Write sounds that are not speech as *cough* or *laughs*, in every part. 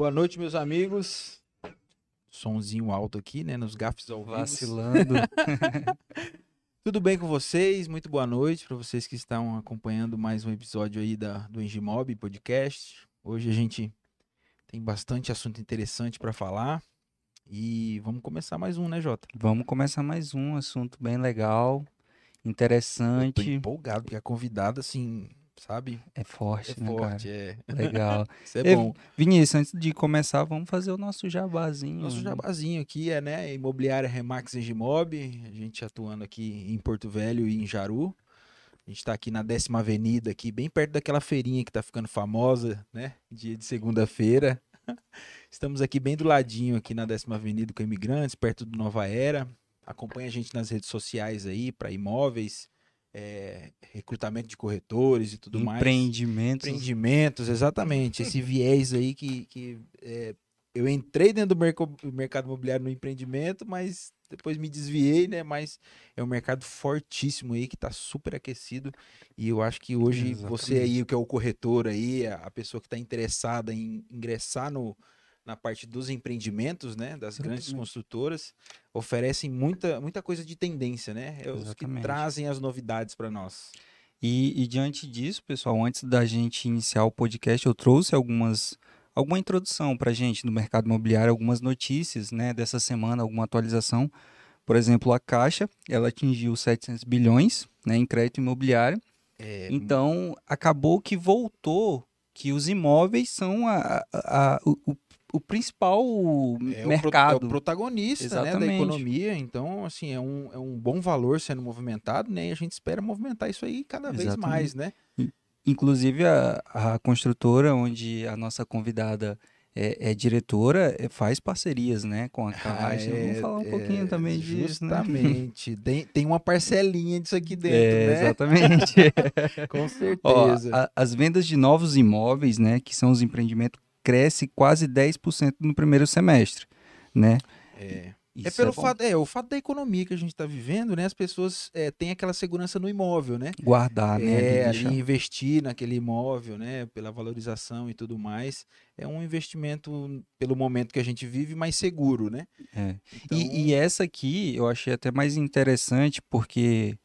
Boa noite, meus amigos. Sonzinho alto aqui, né? Nos gafes ao. Vacilando. *laughs* Tudo bem com vocês? Muito boa noite para vocês que estão acompanhando mais um episódio aí da, do Engimob Podcast. Hoje a gente tem bastante assunto interessante para falar e vamos começar mais um, né, Jota? Vamos começar mais um assunto bem legal, Eu tô interessante. empolgado porque a convidada, assim, sabe? É forte, É né, forte, cara? é. *laughs* Legal. Isso é bom. Vinícius, antes de começar, vamos fazer o nosso jabazinho. Nosso jabazinho aqui é, né, Imobiliária Remax Engimob, a gente atuando aqui em Porto Velho e em Jaru. A gente tá aqui na décima avenida, aqui bem perto daquela feirinha que tá ficando famosa, né, dia de segunda-feira. *laughs* Estamos aqui bem do ladinho, aqui na décima avenida com imigrantes, perto do Nova Era. Acompanha a gente nas redes sociais aí, para imóveis, é, recrutamento de corretores e tudo mais. Empreendimentos. Empreendimentos, exatamente. Esse *laughs* viés aí que, que é, eu entrei dentro do merco- mercado imobiliário no empreendimento, mas depois me desviei, né? Mas é um mercado fortíssimo aí que está super aquecido. E eu acho que hoje você Exatamente. aí, que é o corretor aí, a pessoa que está interessada em ingressar no, na parte dos empreendimentos, né? Das grandes Exatamente. construtoras, oferecem muita, muita coisa de tendência, né? É os que trazem as novidades para nós. E, e diante disso, pessoal, antes da gente iniciar o podcast, eu trouxe algumas alguma introdução para gente do mercado imobiliário, algumas notícias, né, dessa semana, alguma atualização. Por exemplo, a Caixa, ela atingiu 700 bilhões, né, em crédito imobiliário. É, Então, acabou que voltou que os imóveis são a, a- a- o, o- principal É o pro- mercado. é o protagonista né, da economia, então assim, é um, é um bom valor sendo movimentado, né? E a gente espera movimentar isso aí cada vez Exatamente. mais, né? Inclusive, a, a construtora onde a nossa convidada é, é diretora é, faz parcerias né, com a Caixa. Vamos falar um é, pouquinho também disso, né? Justamente. tem, tem uma parcelinha disso aqui dentro, É, né? exatamente. *laughs* Com Ó, certeza. a- as vendas de novos imóveis, né, que são os empreendimentos, cresce quase 10% no primeiro semestre, né? é. Isso É pelo bom. fato, é, o fato da economia que a gente está vivendo, né? As pessoas é, têm aquela segurança no imóvel, né? guardar, né? é, ali investir naquele imóvel, né, pela valorização e tudo mais, é um investimento pelo momento que a gente vive mais seguro, né? É. Então, E, e essa aqui eu achei até mais interessante porque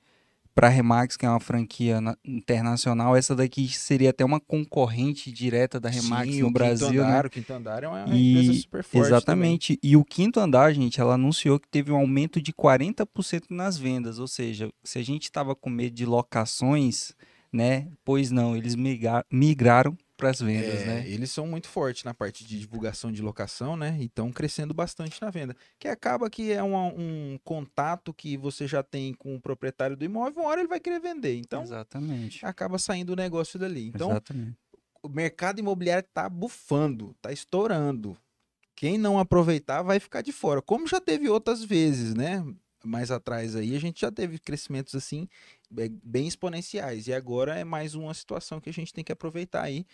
para a Remax, que é uma franquia na- internacional, essa daqui seria até uma concorrente direta da Remax sim, no o Brasil, Quinto né? Andar, o Quinto Andar é uma E- empresa super forte Exatamente. E o quinto andar, gente, ela anunciou que teve um aumento de 40% nas vendas. Ou seja, se a gente estava com medo de locações, né? Pois não, eles migra- migraram para as vendas, É, né? Eles são muito fortes na parte de divulgação de locação, né? E estão crescendo bastante na venda. Que acaba que é uma- um contato que você já tem com o proprietário do imóvel, uma hora ele vai querer vender. Então, Exatamente. acaba saindo o negócio dali. Então, Exatamente. o mercado imobiliário está bufando, está estourando. Quem não aproveitar vai ficar de fora. Como já teve outras vezes, né? Mais atrás aí, a gente já teve crescimentos assim, be- bem exponenciais. E agora é mais uma situação que a gente tem que aproveitar aí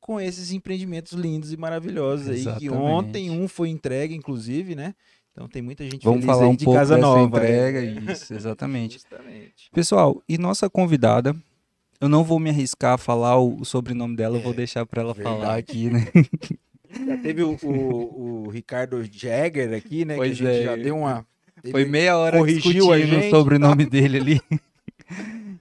com esses empreendimentos lindos e maravilhosos aí. Que Exatamente. ontem um foi entregue, inclusive, né? Então tem muita gente Vamos falar aí um de pouco casa nova. entrega. é. Isso, exatamente. Justamente. Pessoal, e nossa convidada, eu não vou me arriscar a falar o, sobrenome dela, eu vou É, deixar para ela verdade. falar aqui, né? Já teve o, o- o Ricardo Jagger aqui, né? Pois que a gente é. já deu uma. Foi meia hora corrigiu a discutindo gente, o sobrenome *laughs* dele ali. *laughs*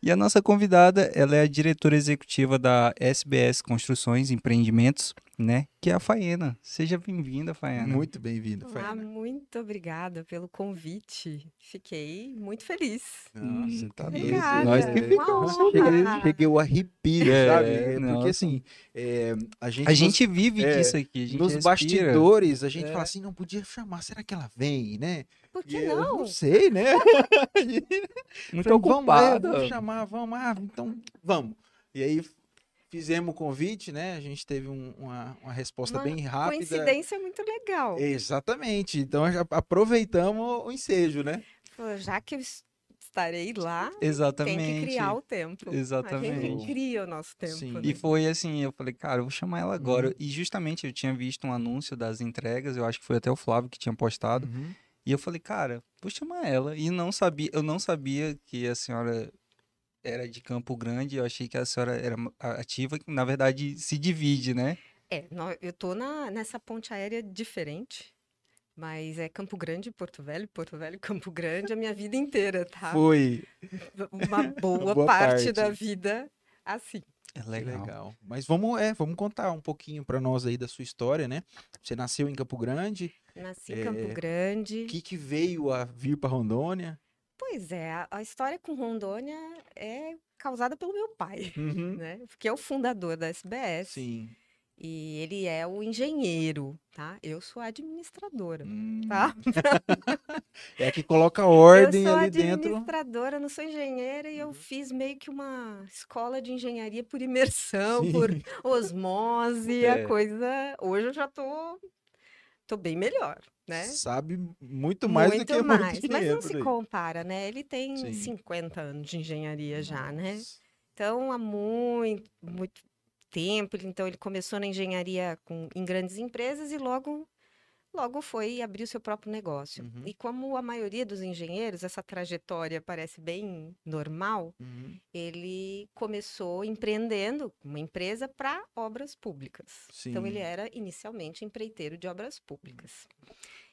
E a nossa convidada, ela é a diretora executiva da SBS Construções e Empreendimentos, né? Que é a Faena. Seja bem-vinda, Faena. Muito bem-vindo. Olá, Faina. muito obrigada pelo convite. Fiquei muito feliz. Nossa, tá doido. Nós que É, ficamos. Honra. cheguei o arrepio, É, sabe? É, Porque nossa. assim, é, a gente. A gente vive é, disso aqui, a nos, gente nos respira. bastidores, a gente É. fala assim, não podia chamar, será que ela vem, né? Por que eu não? não sei, né? *laughs* Muito Falei, vamos, é, ocupada. vamos chamar, vamos, ah, então vamos. E aí fizemos o convite, né? A gente teve um- uma, uma resposta Uma bem rápida. Coincidência muito legal. Exatamente. Então já aproveitamos o ensejo, né? Já que eu estarei lá, Exatamente. tem que criar o tempo. A Exatamente. gente cria o nosso tempo. Sim. né? E foi assim, eu falei, cara, eu vou chamar ela agora. Uhum. E justamente eu tinha visto um anúncio das entregas, eu acho que foi até o Flávio que tinha postado. E eu falei, cara, vou chamar ela. E não sabia, eu não sabia que a senhora era de Campo Grande, eu achei que a senhora era ativa, que na verdade se divide, né? É, eu tô na, nessa ponte aérea diferente, mas é Campo Grande, Porto Velho, Porto Velho, *laughs* Campo Grande, a minha vida inteira, tá? Foi. Uma boa, *laughs* Boa parte da parte. vida assim. É legal. legal. Mas vamos, é, vamos contar um pouquinho pra nós aí da sua história, né? Você nasceu em Campo Grande. Nasci em Campo É, Grande. O que que veio a vir pra Rondônia? Pois é, a, história com Rondônia é causada pelo meu pai, *laughs* Uhum. né? Porque é o fundador da SBS Sim. e ele é o engenheiro, tá? Eu sou a administradora, Hum. tá? *laughs* É que coloca ordem eu sou ali dentro. administradora, não sou engenheira e eu fiz meio que uma escola de engenharia por imersão, Sim. por osmose, *laughs* É. a coisa. Hoje eu já tô, tô bem melhor, né? Sabe muito mais do Muito que mais, muito mas não se compara, né? Ele tem Sim. 50 anos de engenharia já, né? Nossa. Então, há muito, muito tempo, então ele começou na engenharia com, em grandes empresas e logo, logo foi abrir o seu próprio negócio. Uhum. E como a maioria dos engenheiros, essa trajetória parece bem normal, Uhum. ele começou empreendendo uma empresa para obras públicas. Então, ele Sim. era inicialmente empreiteiro de obras públicas.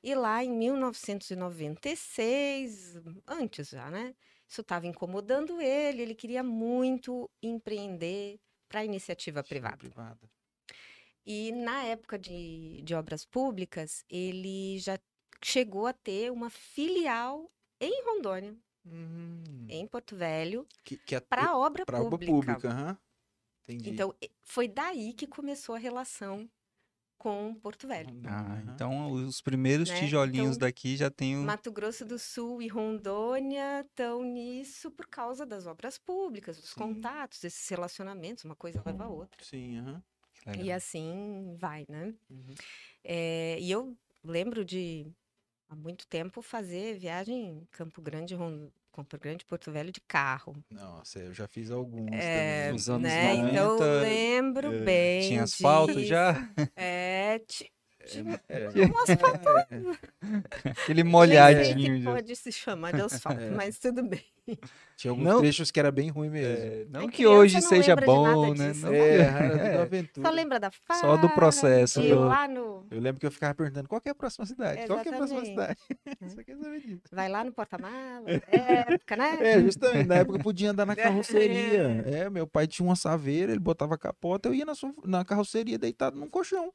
E lá em 1996, antes já, né? Isso estava incomodando ele, ele queria muito empreender para iniciativa privada. Privada. E na época de, de obras públicas, ele já chegou a ter uma filial em Rondônia, Hum. em Porto Velho, Que, que é para obra pra obra pública. pública, aham. Entendi. Então, foi daí que começou a relação com Porto Velho. Ah, então os primeiros Né? tijolinhos Então, daqui já tem o. Mato Grosso do Sul e Rondônia estão nisso por causa das obras públicas, dos Sim. contatos, desses relacionamentos, uma coisa leva a outra. Sim, aham. E Legal. assim vai, né? Uhum. É, e eu lembro de, há muito tempo, fazer viagem em Campo Grande, Ron- Campo Grande, Porto Velho de carro. Nossa, eu já fiz alguns É, também. Nos anos né? Então eu 90, lembro é, bem Tinha asfalto disso. já? É, ti- É, um asfalto Aquele Nem sei molhadinho. pode se chamar de asfalto, É. mas tudo bem. Tinha alguns Não. trechos que era bem ruim mesmo. É, não É, que hoje não seja lembra de nada bom, né? disso. Não É, é. aventura. Só lembra da farra, Só do processo, lá no... Eu lembro que eu ficava perguntando qual que é a próxima cidade? Qual que é a próxima cidade? *laughs* É. Vai lá no porta-mala, época, né? É, justamente, na época eu podia andar na *laughs* carroceria. É, meu pai tinha uma saveira, ele botava capota, eu ia na, su- na carroceria deitado num colchão.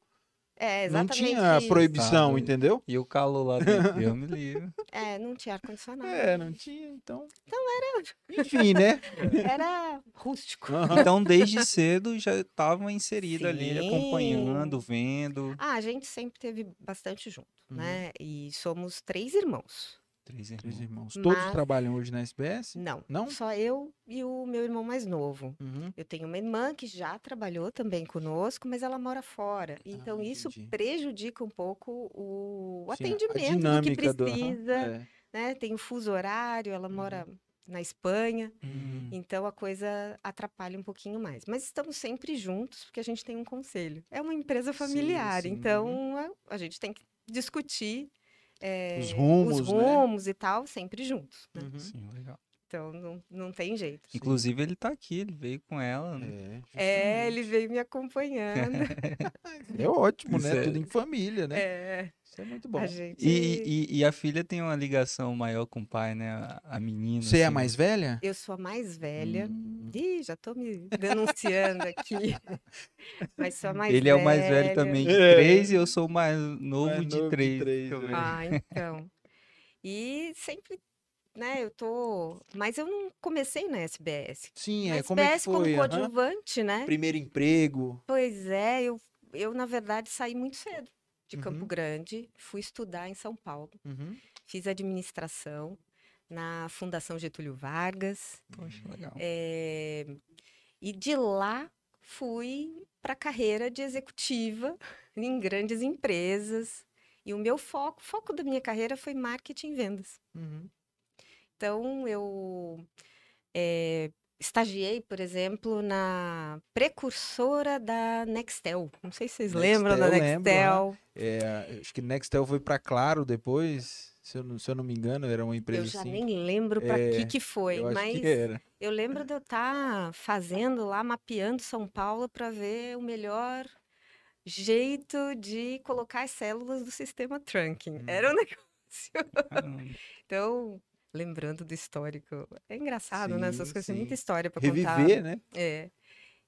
É, Não exatamente tinha isso. proibição, Tá. entendeu? E o calor lá dentro, Deus me livre. *laughs* É, não tinha ar-condicionado. É, não tinha, então. Então era. Enfim, né? *laughs* Era rústico. Aham. Então, desde cedo já estava inserido ali, acompanhando, vendo. Ah, a gente sempre teve bastante junto, Uhum. né? E somos três irmãos. Três Três irmãos. irmãos. Todos Mas- trabalham hoje na SBS? Não, Não? só eu e o meu irmão mais novo. Uhum. Eu tenho uma irmã que já trabalhou também conosco, mas ela mora fora. Então, isso Ah, entendi. prejudica um pouco o, Sim, a atendimento do que dinâmica do- precisa, *laughs* é. né? Tem o fuso horário, ela mora na Espanha, Hum. então a coisa atrapalha um pouquinho mais. Mas estamos sempre juntos, porque a gente tem um conselho. É uma empresa Sim, familiar, sim, então a, a gente tem que discutir eh, Os rumos, os né? rumos e tal, sempre juntos. né? Uhum. Sim, legal. Então não, não tem jeito. Sim. Inclusive, ele tá aqui, ele veio com ela. né? É, justamente. ele veio me acompanhando. *laughs* É ótimo, né? Isso é- Tudo em família, né? É, Isso é muito bom. a gente. E, e, e a filha tem uma ligação maior com o pai, né? A, a menina. Você é a assim. mais velha? Eu sou a mais velha. Hum. Ih, já tô me denunciando aqui. *laughs* Mas sou a mais Ele é o mais velho também de É. três e eu sou o mais novo Mais de novo de três. três, também. né? Ah, então. E sempre, né, eu tô. Mas eu não comecei na SBS. Sim, Na é. Como é que SBS como foi? Aham. coadjuvante, né? Primeiro emprego. Pois é, eu, eu, na verdade, saí muito cedo de Campo Uhum. Grande, fui estudar em São Paulo, Uhum. fiz administração na Fundação Getúlio Vargas. Poxa, legal. É, e de lá fui para a carreira de executiva em grandes empresas. E o meu foco, foco da minha carreira foi marketing e vendas. Uhum. Então, eu eh, estagiei, por exemplo, na precursora da Nextel. Não sei se vocês lembram da Nextel, Nextel. É, acho que Nextel foi pra Claro depois, se eu não, se eu não me engano, era uma empresa Eu já assim. nem lembro para É, que que foi, eu mas que eu lembro de eu estar fazendo lá, mapeando São Paulo para ver o melhor jeito de colocar as células do sistema trunking. Hum. Era um *laughs* negócio. Caramba. Então, lembrando do histórico. É engraçado, né? Essas Sim, coisas, muita sim. história para contar. Reviver, né? É.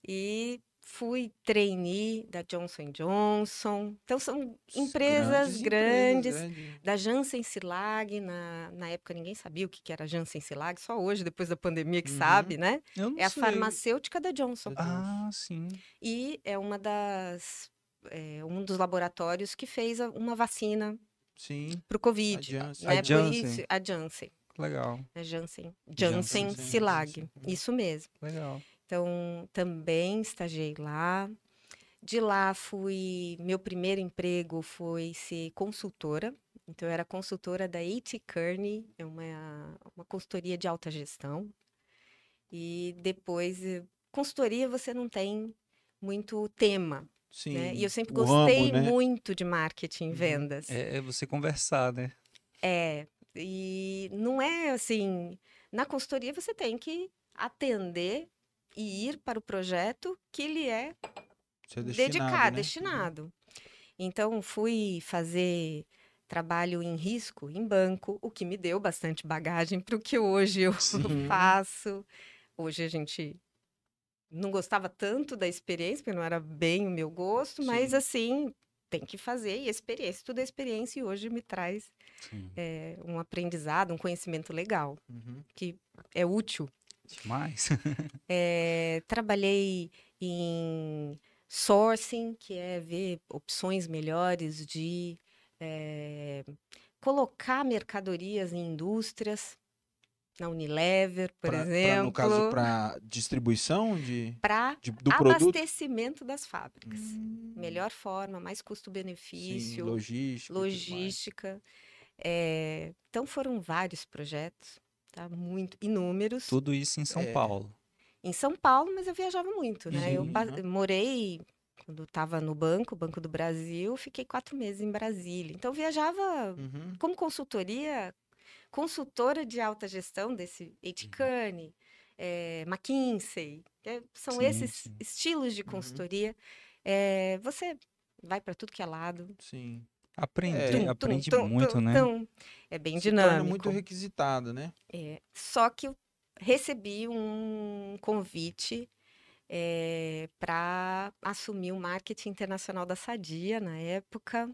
E fui trainee da Johnson Johnson. Então, são empresas grandes. grandes. Da Janssen Silag, na, na época ninguém sabia o que, que era Janssen Silag, só hoje, depois da pandemia, que Uhum. sabe, né? É a sei. farmacêutica da Johnson. Ah, sim. E é uma das. é, um dos laboratórios que fez uma vacina Sim. para o Covid. A Janssen. né? A Janssen. isso- a Janssen. Legal, A Janssen. Janssen, Silag. Janssen. Isso mesmo. legal. Então, também estagiei lá. De lá fui. Meu primeiro emprego foi ser consultora. Então, eu era consultora da A.T. Kearney, é uma, uma consultoria de alta gestão. E depois, eh, consultoria você não tem muito tema, Sim. né? E eu sempre gostei né? muito de marketing e Uhum. vendas. É, é você conversar, né? É, e não é assim, na consultoria você tem que atender e ir para o projeto que lhe é é dedicado, destinado, né? destinado. Então, fui fazer trabalho em risco em banco, o que me deu bastante bagagem para o que hoje eu *laughs* Sim. faço. Hoje a gente não gostava tanto da experiência, porque não era bem o meu gosto, mas Sim. assim, tem que fazer e experiência, tudo é experiência e hoje me traz. É, um aprendizado, um conhecimento legal, Uhum. que é útil. Demais. *laughs* É, trabalhei em sourcing, que é ver opções melhores de é, colocar mercadorias em indústrias, na Unilever, por Pra- pra, exemplo, no caso, para distribuição de, para de- do produto. abastecimento das fábricas. Hum, Melhor forma, mais custo-benefício, logística. logística. É, então foram vários projetos, tá? Muito inúmeros. Tudo isso em São É. Paulo. Em São Paulo, mas eu viajava muito, né? eu Sim, pa- aham. morei quando estava no banco, Banco do Brasil, fiquei quatro meses em Brasília. Então eu viajava Uhum. como consultoria, consultora de alta gestão desse H. Kearney, eh, McKinsey, é, são Sim, esses sim. estilos de Uhum. consultoria. Eh, você vai para tudo que é lado. Sim. Aprende, É. Tum, tum, aprende tum, muito, tum, né? tum. É bem Se torna dinâmico. muito requisitado, né? É, só que eu recebi um convite para assumir o marketing internacional da Sadia na época.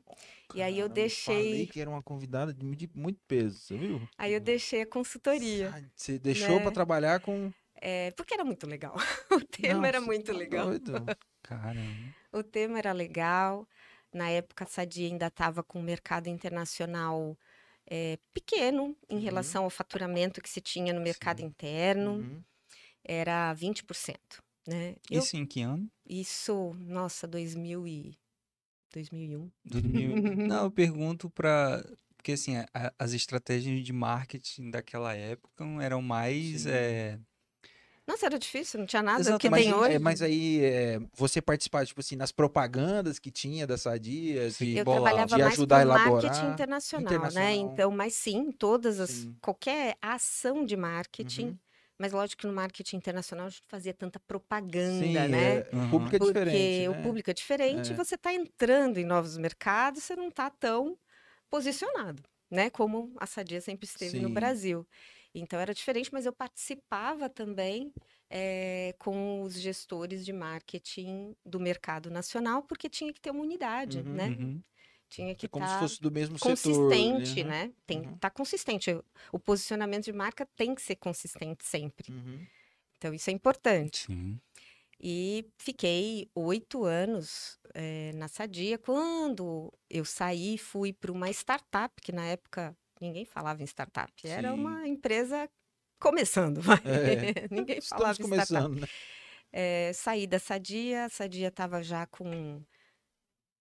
E aí eu Caramba, Falei deixei, que era uma convidada de, mu- de muito peso, você viu? aí eu deixei a consultoria, Você deixou né? para trabalhar com. é, porque era muito legal. *laughs* O tema Não, era muito tá legal. doido. *laughs* Caramba. O tema era legal. Na época, a Sadia ainda estava com o mercado internacional é, pequeno em Uhum. relação ao faturamento que se tinha no mercado Sim. interno. Uhum. Era 20%, né? Eu Isso em que ano? Isso, nossa, 2000 e 2001. 2000. Não, eu pergunto para porque assim, a- as estratégias de marketing daquela época eram mais é, Nossa, era difícil, não tinha nada Exato, que mas, tem é, hoje. mas aí é, você participar, tipo assim, nas propagandas que tinha da Sadia, de, Eu bolava. trabalhava de mais ajudar a com marketing elaborar. internacional, né? Internacional. Então, mas sim, todas as Sim. qualquer ação de marketing, Uhum. mas lógico que no marketing internacional a gente fazia tanta propaganda, Sim, né? é, o Uhum. público é Porque diferente, o né? público é diferente, É. você está entrando em novos mercados, você não está tão posicionado, né? Como a Sadia sempre esteve no Sim. Brasil. Então era diferente, mas eu participava também eh, com os gestores de marketing do mercado nacional, porque tinha que ter uma unidade, Uhum. né? uhum, Tinha que É como se estar fosse do mesmo setor. consistente, ali, né? Tem que Uhum. estar consistente. O posicionamento de marca tem que ser consistente sempre. Uhum. Então isso é importante. sim. E fiquei oito anos eh, na Sadia. Quando eu saí, fui para uma startup, que na época ninguém falava em startup. Era Sim. uma empresa começando, *laughs* vai. É. ninguém falava Estamos em startup. né? Eh, saí da Sadia, a Sadia estava já com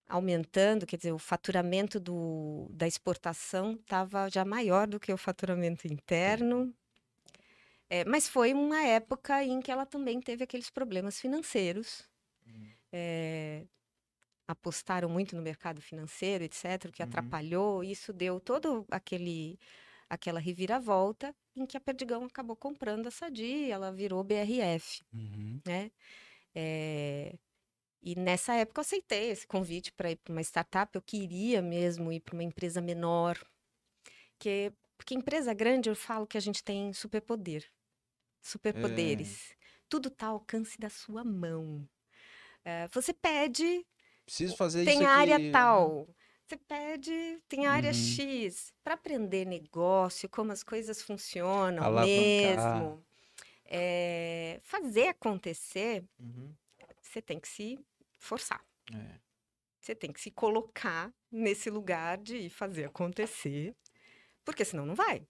aumentando, quer dizer, o faturamento do, da exportação estava já maior do que o faturamento interno. Eh, mas foi uma época em que ela também teve aqueles problemas financeiros. Hum. Eh, apostaram muito no mercado financeiro, etc., que Uhum. atrapalhou. Isso deu todo aquele aquela reviravolta em que a Perdigão acabou comprando a Sadia, ela virou BRF Uhum. né? Eh, E nessa época eu aceitei esse convite para ir para uma startup. Eu queria mesmo ir para uma empresa menor, que porque empresa grande eu falo que a gente tem superpoder, superpoderes. Tudo está ao alcance da sua mão. É, você pede, Preciso fazer tem isso aqui. área né? tal. Você pede, tem área Uhum. X. Para aprender negócio, como as coisas funcionam Alavancar. mesmo. é, fazer acontecer, Uhum. você tem que se forçar. É. Você tem que se colocar nesse lugar de fazer acontecer, porque senão não vai.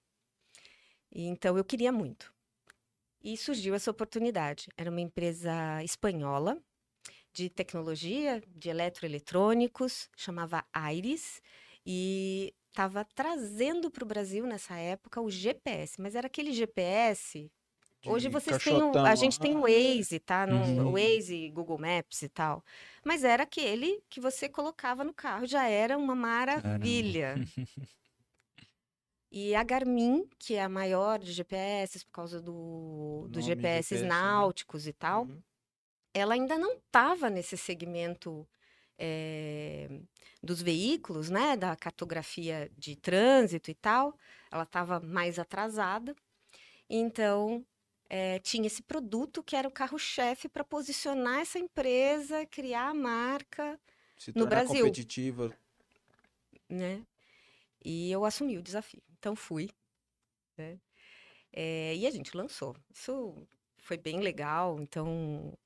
E Então eu queria muito. E surgiu essa oportunidade. Era uma empresa espanhola de tecnologia, de eletroeletrônicos, chamava Aires, e estava trazendo para o Brasil nessa época o GPS, mas era aquele GPS. Hoje vocês têm, o- a gente tem o ah, Waze, tá? No, Uhum. O Waze, Google Maps e tal. Mas era aquele que você colocava no carro, já era uma maravilha. E a Garmin, que é a maior de GPS por causa do, dos GPS GPS, né? náuticos e tal, Uhum. Ela ainda não estava nesse segmento eh, dos veículos, né, da cartografia de trânsito e tal. Ela estava mais atrasada. Então, eh, tinha esse produto que era o carro-chefe para posicionar essa empresa, criar a marca, Se No Brasil. competitiva. né? E eu assumi o desafio. Então, fui, né? Eh, e a gente lançou. Isso foi bem legal. Então,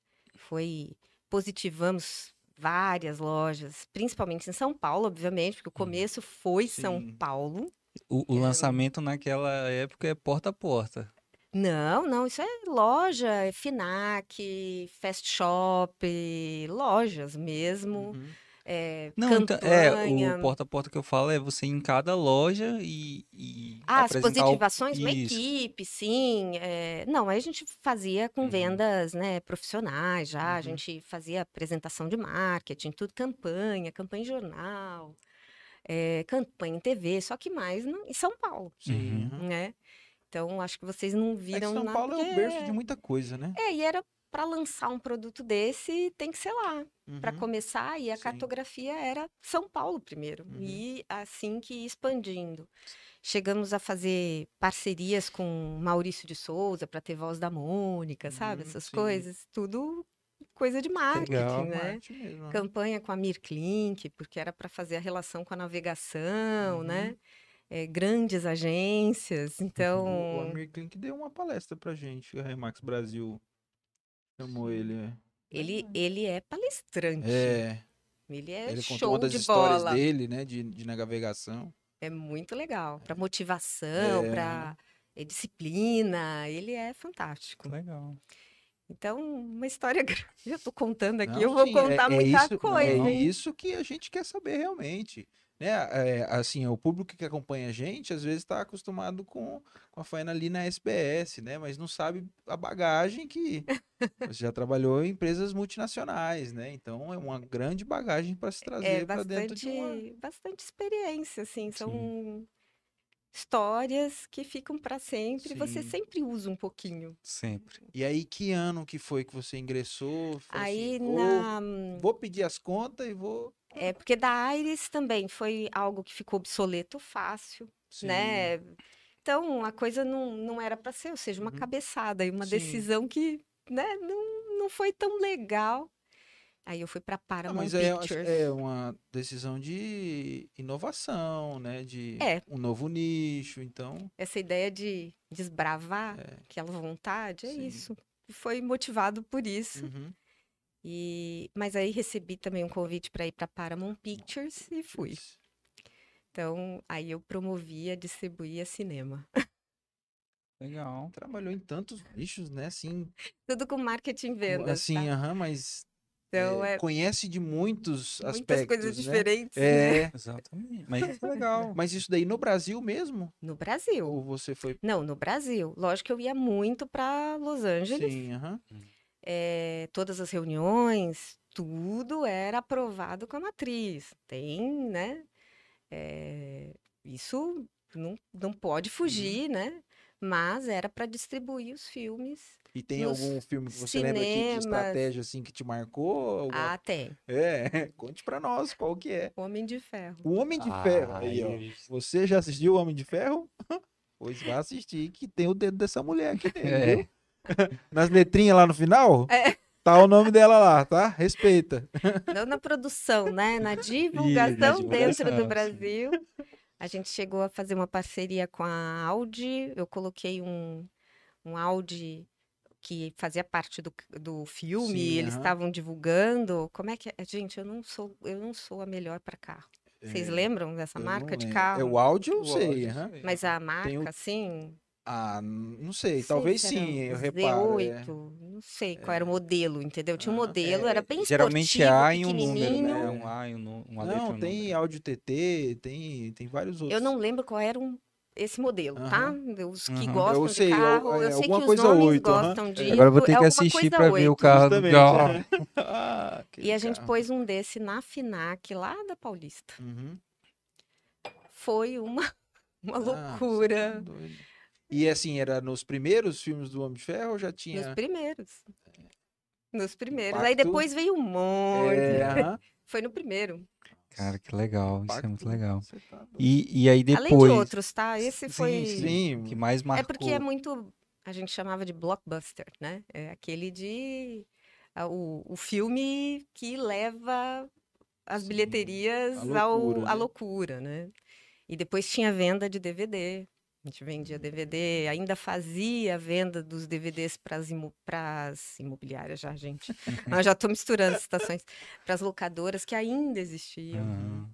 foi... Positivamos várias lojas, principalmente em São Paulo, obviamente, porque o começo foi São Sim. Paulo. O, o Quero- lançamento naquela época é porta a porta. Não, não, isso é loja, é Finac, Fast Shop, lojas mesmo, Uhum. É, Não, então, é, campanha. o porta a porta que eu falo é você ir em cada loja e, e Ah, as apresentar o- positivações, uma equipe, sim. é, Não, aí a gente fazia com Uhum. vendas, né, profissionais já, a Uhum. gente fazia apresentação de marketing, tudo campanha, campanha em jornal, é, campanha em TV, só que mais no- em São Paulo, Sim. Uhum. né? Então, acho que vocês não É que viram São nada, Paulo é o berço de muita coisa, né? É, e era para lançar um produto desse, tem que ser lá. Para Uhum. começar, e a Sim. cartografia era São Paulo primeiro, Uhum. e assim que expandindo. Chegamos a fazer parcerias com Maurício de Souza para ter voz da Mônica, sabe? Uhum, Essas sim. coisas, tudo coisa de marketing, Legal. né? Marketing mesmo, né? Campanha com a Mirklink, porque era para fazer a relação com a navegação, né? É, grandes agências, O então Amir Klink deu uma palestra pra gente, o Remax Brasil chamou ele. é. ele, ele é palestrante. É, Ele é ele contou show uma das de histórias bola. dele, né, de, de navegação. É muito legal. Para motivação, É. para disciplina. Ele é fantástico. Legal. Então, uma história *laughs* grande. Eu tô contando aqui, Não, eu vou sim, é- contar é muita isso, coisa. É hein? isso que a gente quer saber realmente. Né? É, assim, o público que acompanha a gente, às vezes está acostumado com, com a faina ali na SBS, né? Mas não sabe a bagagem que *laughs* você já trabalhou em empresas multinacionais, né? Então é uma grande bagagem para se É trazer para dentro de uma. bastante experiência, assim. São histórias que ficam para sempre. Você Sim. sempre usa um pouquinho. Sempre. E aí, que ano que foi que você ingressou? Aí assim, vou, na. vou pedir as contas e vou. É porque da Aires também foi algo que ficou obsoleto fácil. Sim. né? Então, a coisa não, não era para ser, ou seja, uma Uhum. cabeçada e uma Sim. decisão que, né, não, não foi tão legal. Aí eu fui para Paramount mas é, Pictures. é uma decisão de inovação, né? De É. um novo nicho, então. Essa ideia de desbravar É. aquela vontade, é Sim. isso. Foi motivado por isso. uhum. E, mas aí recebi também um convite para ir para Paramount Pictures e fui. Então, aí eu promovia, distribuía cinema. *laughs* Legal. Trabalhou em tantos nichos, né? Assim, Tudo com marketing e vendas, assim, tá? aham, mas Então, é, é conhece de muitos muitas aspectos, coisas né? diferentes, né? É, *laughs* Exatamente. Mas isso é legal. mas isso daí no Brasil mesmo? No Brasil. Ou você foi? Não, no Brasil. Lógico que eu ia muito para Los Angeles. Sim, aham. Eh, todas as reuniões, tudo era aprovado com a matriz. Tem, né? eh, isso não, não pode fugir, né? Mas era para distribuir os filmes. E tem algum filme que você lembra que de cinemas. estratégia assim que te marcou? Alguma- Ah, tem. É, *laughs* conte pra nós qual que é. Homem de Ferro. O Homem de Ferro. Aí, ó. Você já assistiu o Homem de Ferro? *laughs* Pois vai assistir, que tem o dedo dessa mulher aqui *laughs* dentro, É. *laughs* Nas letrinhas lá no final, É. tá o nome dela lá, tá? Respeita. *laughs* Não na produção, né? Na divulgação divulgação, dentro do sim. Brasil. A gente chegou a fazer uma parceria com a Audi. Eu coloquei um, um Audi que fazia parte do, do filme. Sim, eles estavam divulgando. Como é que é? Gente, eu não sou, eu não sou a melhor para carro. Vocês É, lembram dessa eu marca de carro? É o áudio, eu sei. Mas a marca, Tem o- assim. Ah, não sei, sei talvez sim, eu reparo. é. Z8, não sei qual era o modelo, entendeu? Tinha um Ah, modelo, é, era bem Geralmente é esportivo, A e um número, né? Um A e um, nu- uma letra Não, um tem número. áudio TT, tem, tem vários outros. Eu não lembro qual era um- esse modelo, tá? Os que gostam Eu sei, de carro, é, eu sei que alguma os coisa homens oito, aham. gostam disso. Agora eu vou ter é que assistir pra ver o carro do John. né? *laughs* Ah, E a gente carro. pôs um desse na FINAC, lá da Paulista. Uhum. Foi uma, *laughs* uma Ah, você tá loucura. doido. E assim, era nos primeiros filmes do Homem de Ferro ou já Nos tinha? primeiros. Nos primeiros. Aí Impacto. depois veio um monte. É. *laughs* Foi no primeiro. Cara, que legal. Isso é muito Impacto, legal. tá. E, e aí Além de depois, outros, tá? Esse Sim, foi. Sim, que mais marcou? É porque é muito. A gente chamava de blockbuster, né? É aquele de. O, o filme que leva as Sim, bilheterias a ao, loucura, à né? loucura, né? E depois tinha venda de DVD. A gente vendia Uhum. DVD, ainda fazia a venda dos DVDs para as pras imobiliárias já, gente. *laughs* Eu já estou misturando as citações. Para as locadoras que ainda existiam. Aham.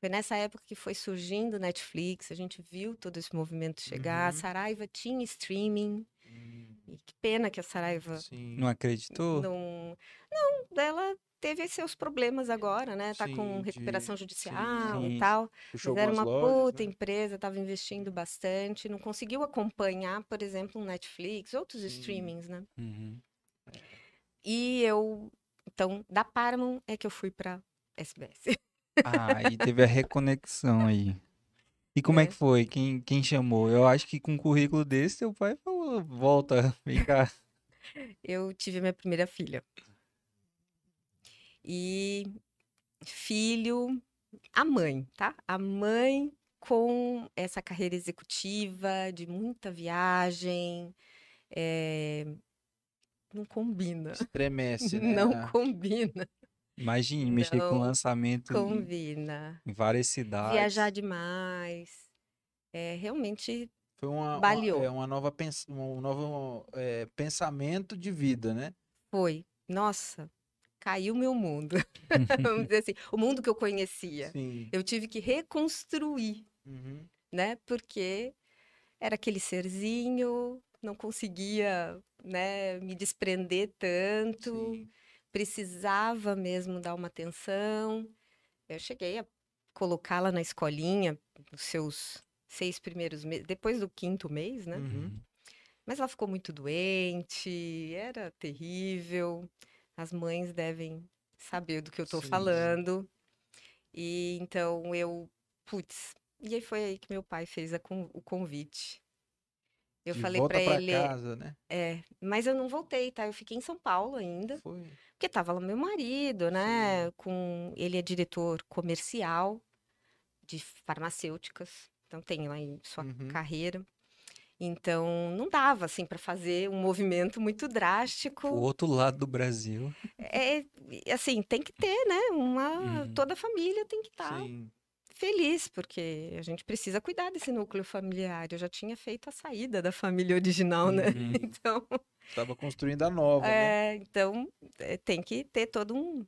Foi nessa época que foi surgindo Netflix, a gente viu todo esse movimento chegar. A Uhum. Saraiva tinha streaming. Hum, E que pena que a Saraiva Sim. Não acreditou? não. Não, ela teve seus problemas agora, né? Tá com Sim, de- recuperação sim, judicial sim. e tal. Mas era uma lojas, puta né? empresa, estava investindo bastante, não conseguiu acompanhar, por exemplo, um Netflix, outros Sim. streamings, né? Uhum. E eu, então, da Paramount é que eu fui pra SBS. Ah, e teve a reconexão aí. E como é É. que foi? Quem, quem chamou? Eu acho que com um currículo desse, teu pai falou, volta, vem cá. Eu tive minha primeira filha. E filho, a mãe, tá? A mãe com essa carreira executiva de muita viagem, é, não combina. Estremece, *laughs* né? Não Ah, combina, Imagine mexer com Não lançamento em, combina. em várias cidades. Viajar demais. É, realmente Foi uma, uma, Baleou. é, uma nova pens, um novo é, pensamento de vida, né? foi. Nossa, caiu meu mundo. *laughs* Vamos dizer assim, o mundo que eu conhecia. Sim. Eu tive que reconstruir, Uhum. né? Porque era aquele serzinho, não conseguia, né, me desprender tanto, Sim. precisava mesmo dar uma atenção. Eu cheguei a colocá-la na escolinha nos seus seis primeiros meses, depois do quinto mês, né? Uhum. Mas ela ficou muito doente, era terrível. As mães devem saber do que eu estou Sim, sim. falando. E então eu, putz, e aí foi aí que meu pai fez con- o convite. Eu De falei para ele, casa, né? é, mas eu não voltei, tá? Eu fiquei em São Paulo ainda, Foi. porque tava lá meu marido, né? Com ele é diretor comercial de farmacêuticas, então tem lá em sua Uhum. carreira. Então, não dava assim para fazer um movimento muito O drástico. outro lado do Brasil. É, assim, tem que ter, né? Uma, Uhum. toda a família tem que estar Sim. feliz, porque a gente precisa cuidar desse núcleo familiar. Eu já tinha feito a saída da família original, né? Uhum. *laughs* Então, Estava construindo a nova, né? é, então é, tem que ter todo um,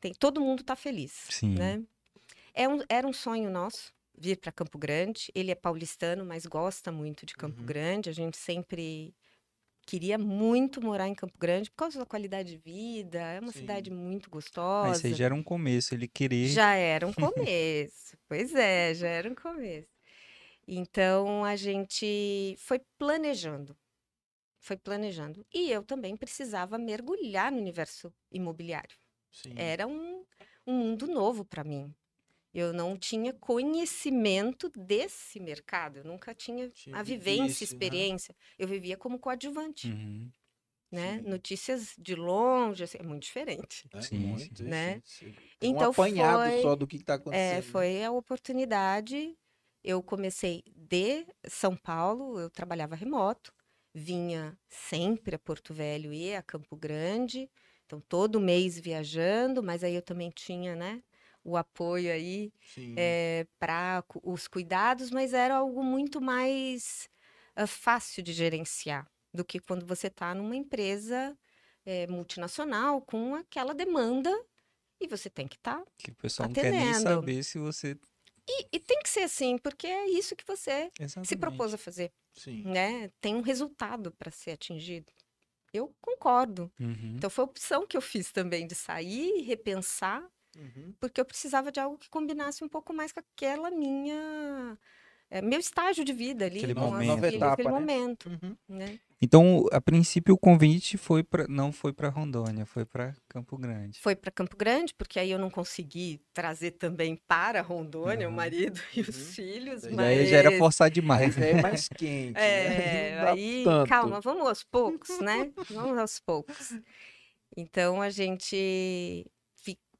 tem todo mundo tá feliz, Sim. né? É um, era um sonho nosso vir para Campo Grande. Ele é paulistano, mas gosta muito de Campo Uhum. Grande. A gente sempre queria muito morar em Campo Grande por causa da qualidade de vida. É uma Sim. cidade muito Aí gostosa. você já era um começo, ele querer. Já era um *laughs* começo. pois é, já era um começo. Então a gente foi planejando. Foi planejando. E eu também precisava mergulhar no universo imobiliário. Sim. Era um, um mundo novo para mim. Eu não tinha conhecimento desse mercado, eu nunca tinha Tinha a vivência, isso, né? experiência. Eu vivia como coadjuvante, Uhum. né? Sim. Notícias de longe, assim, é muito diferente. É, Sim, muito, né? sim, sim. Então um apanhado foi- só do que está acontecendo. É, foi a oportunidade. Eu comecei de São Paulo, eu trabalhava remoto, vinha sempre a Porto Velho e a Campo Grande, então todo mês viajando, mas aí eu também tinha, né, o apoio aí Sim. para os cuidados, mas era algo muito mais ah, fácil de gerenciar do que quando você está numa empresa eh, multinacional com aquela demanda e você tem que estar Que o pessoal não quer nem Atendendo. saber se você. e, e tem que ser assim, porque é isso que você Exatamente. se propôs a fazer, Sim. né? Tem um resultado para ser atingido. Eu concordo. Uhum. Então foi a opção que eu fiz também de sair e repensar, Uhum. porque eu precisava de algo que combinasse um pouco mais com aquela minha é, meu estágio de vida ali, Aquele momento. filhas, Etapa, aquele né? momento, Uhum. né? Então, a princípio, o convite foi pra, não foi para Rondônia, foi para Campo Grande. Foi para Campo Grande, porque aí eu não consegui trazer também para Rondônia o marido *laughs* e os Uhum. filhos, Daí E mas aí já era forçar demais. Mas é mais quente. né? É, dá aí, tanto. calma, vamos aos poucos, né? Vamos aos poucos. Então, a gente,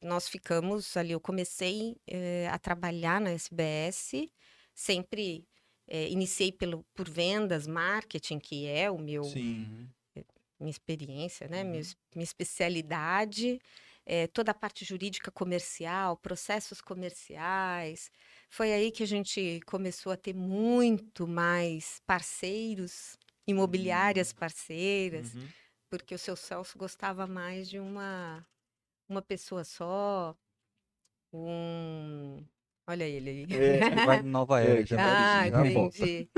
nós ficamos ali, eu comecei eh, a trabalhar na SBS, sempre eh, iniciei pelo, por vendas, marketing, que é o meu, Sim. Uhum. minha experiência, né? Uhum. Minha, minha especialidade, eh, toda a parte jurídica comercial, processos comerciais. Foi aí que a gente começou a ter muito mais parceiros, imobiliárias parceiras, Uhum. porque o seu Celso gostava mais de uma, uma pessoa só, um... Olha ele aí. É, Vai Nova É, Era. já já vai Ah, entendi.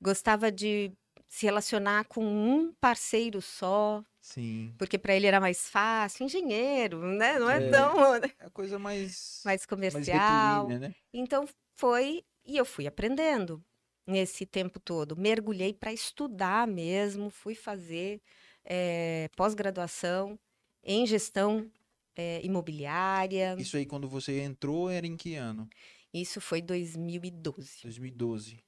Gostava de se relacionar com um parceiro só, Sim. porque para ele era mais fácil, engenheiro, né? Não é, É. tão *laughs* É a coisa mais. mais mais comercial. retilínea, né? Então foi e eu fui aprendendo nesse tempo todo. Mergulhei para estudar mesmo, fui fazer eh, pós-graduação em gestão eh, imobiliária. Isso aí, quando você entrou, era em que ano? Isso foi 2012. 2012.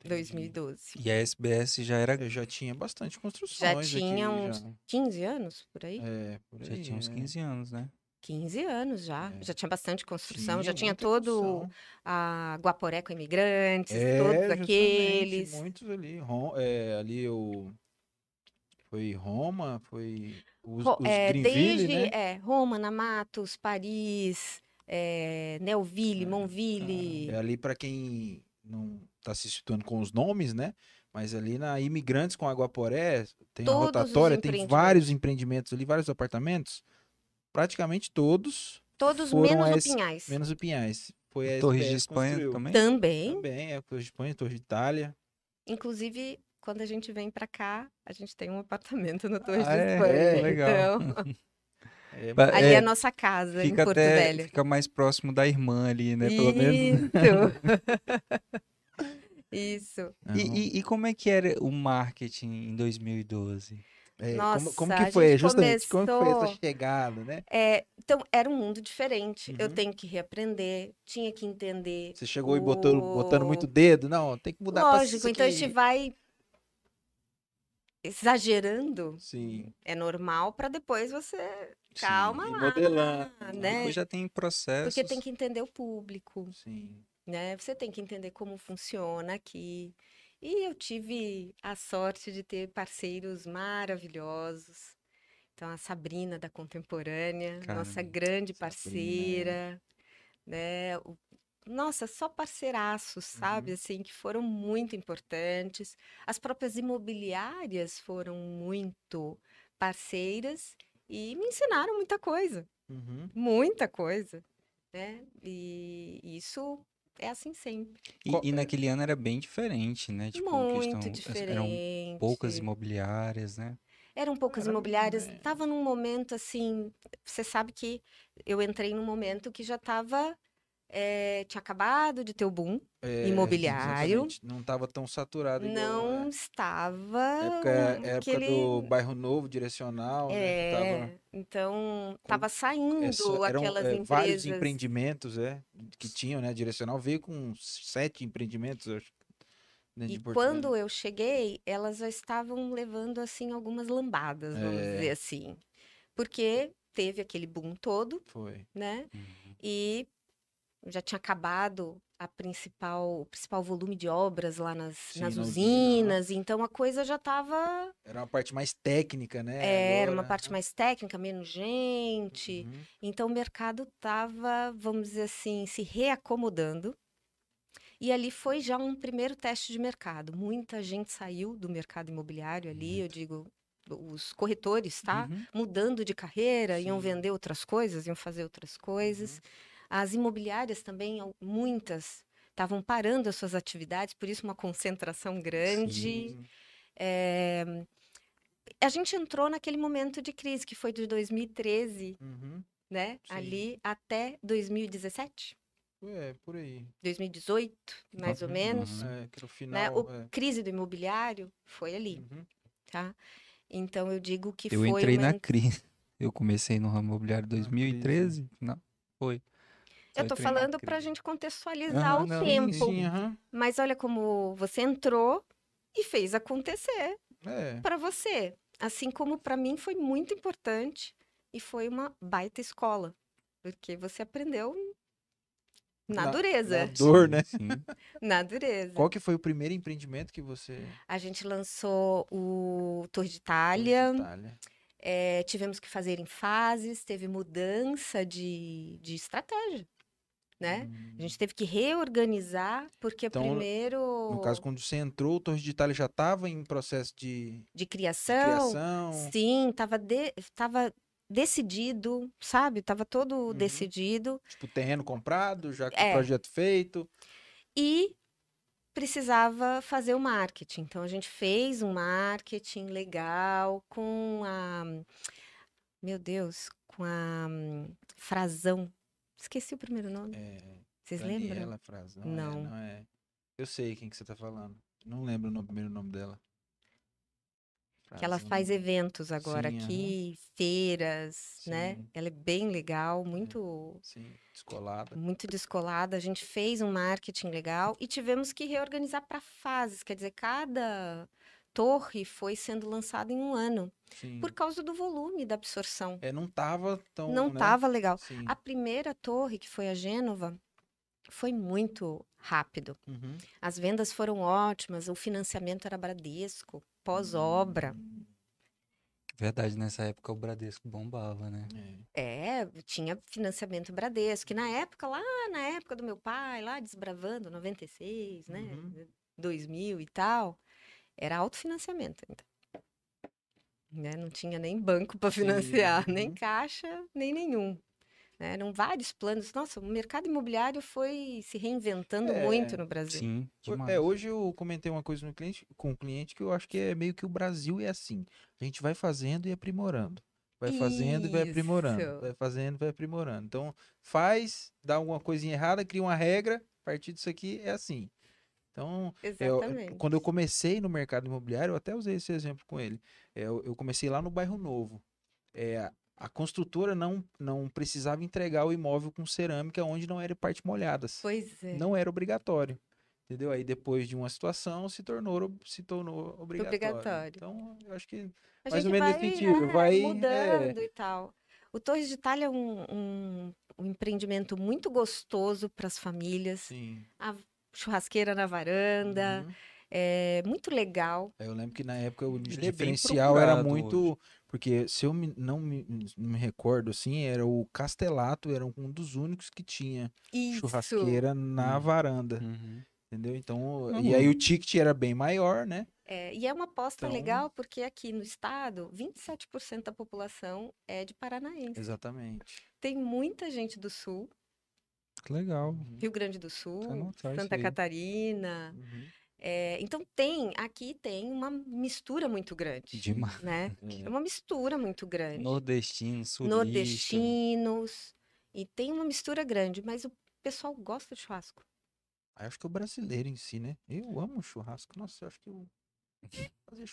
Entendi. 2012. E a SBS já era. Eu já tinha bastante Já construções tinha aqui. uns Já, 15 anos por aí? é, por Já aí, tinha uns é. 15 anos, né? 15 anos já. É. Já tinha bastante construção, já tinha todo construção. a Guaporé com imigrantes, É, todos aqueles. Muitos ali. Rom- é, ali o. Foi Roma, foi os, Ro- os é, Greenville, desde né? é, Roma, Matos, Paris, é, Neuville, Monville. É ali para quem não está se situando com os nomes, né? Mas ali na Imigrantes com Aguaporé, tem a Todos os rotatória, tem vários empreendimentos ali, vários apartamentos. Praticamente todos, Todos foram menos esse- o Pinhais. menos o Pinhais. Foi a Torres de Espanha construiu. também? Também. Também, é Torre de Espanha, Torre de Itália. Inclusive, quando a gente vem pra cá, a gente tem um apartamento no Torres Ah, de é? Espanha. É, legal. Então, *laughs* É, *laughs* ali é, é, a nossa casa, em Fica Porto até. Velho. Fica mais próximo da irmã ali, né? Pelo menos. Isso. *laughs* E, e- e como é que era o marketing em 2012? é, como, Nossa, como a que foi, gente justamente, como que foi começou- essa chegada, né? É, então, era um mundo diferente. Eu Uhum. tenho que reaprender, tinha que entender. Você chegou e botou, botando muito o- dedo, não, tem que mudar pra Lógico, isso então a aqui. gente vai exagerando. Sim, É normal para depois você. Calma lá, modelando. né? Depois já tem processos. Porque tem que entender o público, Sim. né? Você tem que entender como funciona aqui. E eu tive a sorte de ter parceiros maravilhosos. Então, a Sabrina da Contemporânea, nossa Caramba, grande Sabrina, é. parceira, né? O- Nossa, só parceiraços, sabe? Uhum. Assim, que foram muito importantes. As próprias imobiliárias foram muito parceiras e me ensinaram muita coisa, Uhum. muita coisa, né? E isso é assim sempre. E, e naquele ano era bem diferente, né? Tipo, muito questão, eram diferente. poucas imobiliárias, né? Eram poucas Era, imobiliárias. é. Estava num momento assim. Você sabe que eu entrei num momento que já estava É, tinha acabado de ter o boom, É, Imobiliário. Não estava tão saturado igual, não né? estava Época, época aquele... do bairro novo, direcional, né? É, tava então estava saindo essa- eram, aquelas é, empresas. vários empreendimentos, é, que tinham, né? Direcional veio com sete empreendimentos, acho. dentro E quando eu cheguei, elas já estavam levando assim algumas lambadas, vamos É. dizer assim. Porque teve aquele boom todo, Foi. né? Uhum. E já tinha acabado a principal, o principal volume de obras lá nas, Sim, nas na usina, usinas, então a coisa já estava Era uma parte mais técnica, né? era uma parte mais técnica, menos gente. Uhum. Então o mercado estava, vamos dizer assim, se reacomodando. E ali foi já um primeiro teste de mercado. Muita gente saiu do mercado imobiliário ali, eu digo, os corretores, tá? Uhum. Mudando de carreira, iam Sim. vender outras coisas, iam fazer outras coisas. As imobiliárias também, muitas, estavam parando as suas atividades, por isso uma concentração grande. Sim. É, A gente entrou naquele momento de crise que foi de 2013, Uhum. né? Sim. Ali até 2017, É, por aí. 2018, mais ou Uhum. menos. Uhum. É, que era o Né? final. O é. crise do imobiliário foi ali, Uhum. tá? Então eu digo que Eu foi entrei uma na crise. Eu comecei no ramo imobiliário em crise. 2013. Não, foi. Eu tô entrei na falando pra crise. gente contextualizar Aham, o não, Sim, tempo. sim, aham. Mas olha como você entrou e fez acontecer É. para você. Assim como para mim foi muito importante e foi uma baita escola, porque você aprendeu na, Na- dureza, na dor, né? Sim. *laughs* na dureza. Qual que foi o primeiro empreendimento que você A gente lançou o Torre de Itália, de Itália? eh, tivemos que fazer em fases, teve mudança de, de estratégia, né? Hum. A gente teve que reorganizar, porque Então, primeiro No caso, quando você entrou, o Torre de Itália já estava em processo de, de de criação, criação. sim, estava de, tava decidido, sabe? Tava todo Uhum. decidido Tipo, terreno comprado, já com É. o projeto feito. e precisava fazer o marketing. Então a gente fez um marketing legal com a meu Deus, com a hum, Frazão. Esqueci o primeiro nome. É, Vocês lembram? Daniela Frazão. é, Não. não é. Eu sei quem que você tá falando. Não lembro o primeiro nome dela. Que ela faz eventos agora Sim, aham. aqui, feiras, né? Sim. Ela é bem legal, muito Sim, descolada. muito descolada. A gente fez um marketing legal e tivemos que reorganizar para fases. Quer dizer, cada torre foi sendo lançada em um ano Sim. por causa do volume da absorção. É, não tava tão. Não né? estava legal. Sim. A primeira torre, que foi a Gênova, foi muito rápido. Uhum. As vendas foram ótimas, o financiamento era Bradesco, pós-obra. Hum, Verdade, nessa época o Bradesco bombava, né? é. É, tinha financiamento Bradesco, que na época, lá na época do meu pai, lá desbravando, 96, né? Uhum. 2000 e tal, era autofinanciamento ainda. Né? Não tinha nem banco para Sim, financiar, *laughs* nem uhum. caixa, nem nenhum. né? Eram vários planos. Nossa, o mercado imobiliário foi se reinventando É, muito no Brasil. Sim, demais. É, hoje eu comentei uma coisa no cliente, com o cliente que eu acho que é meio que o Brasil é assim. A gente vai fazendo e aprimorando. Vai fazendo e vai aprimorando. Isso. Vai fazendo e vai aprimorando. Então, faz, dá alguma coisinha errada, cria uma regra, a partir disso aqui é assim. Então, eu- Exatamente. quando eu comecei no mercado imobiliário, eu até usei esse exemplo com ele. É, eu, eu comecei lá no bairro Novo. É, a construtora não, não precisava entregar o imóvel com cerâmica onde não era parte molhadas. Pois é. Não era obrigatório. Entendeu? Aí depois de uma situação se tornou, se tornou obrigatório. Obrigatório. Então, eu acho que A mais ou menos nesse vai, sentido, é, vai, é. mudando e tal. O Torres de Itália é um, um, um empreendimento muito gostoso para as famílias. sim. Churrasqueira na varanda, Uhum. é muito legal. Eu lembro que na época o Ele é diferencial era muito. Porque se eu me- não me, não me recordo assim, era o Castelato, era um dos únicos que tinha Isso. churrasqueira na Hum. varanda. Uhum. Entendeu? Então, Não, e aí o ticket era bem maior, né? É, e é uma aposta Então- legal porque aqui no estado, 27% da população é de paranaense. Exatamente. Tem muita gente do sul, Que legal. Rio Grande do Sul, isso Santa. Catarina. Uhum. É, então tem, aqui tem uma mistura muito grande, Demais. né? É. É uma mistura muito grande. Nordestino, sulista. Nordestinos, e tem uma mistura grande, mas o pessoal gosta de churrasco. Acho que o brasileiro em si, né? Eu amo churrasco. Nossa, eu acho que eu.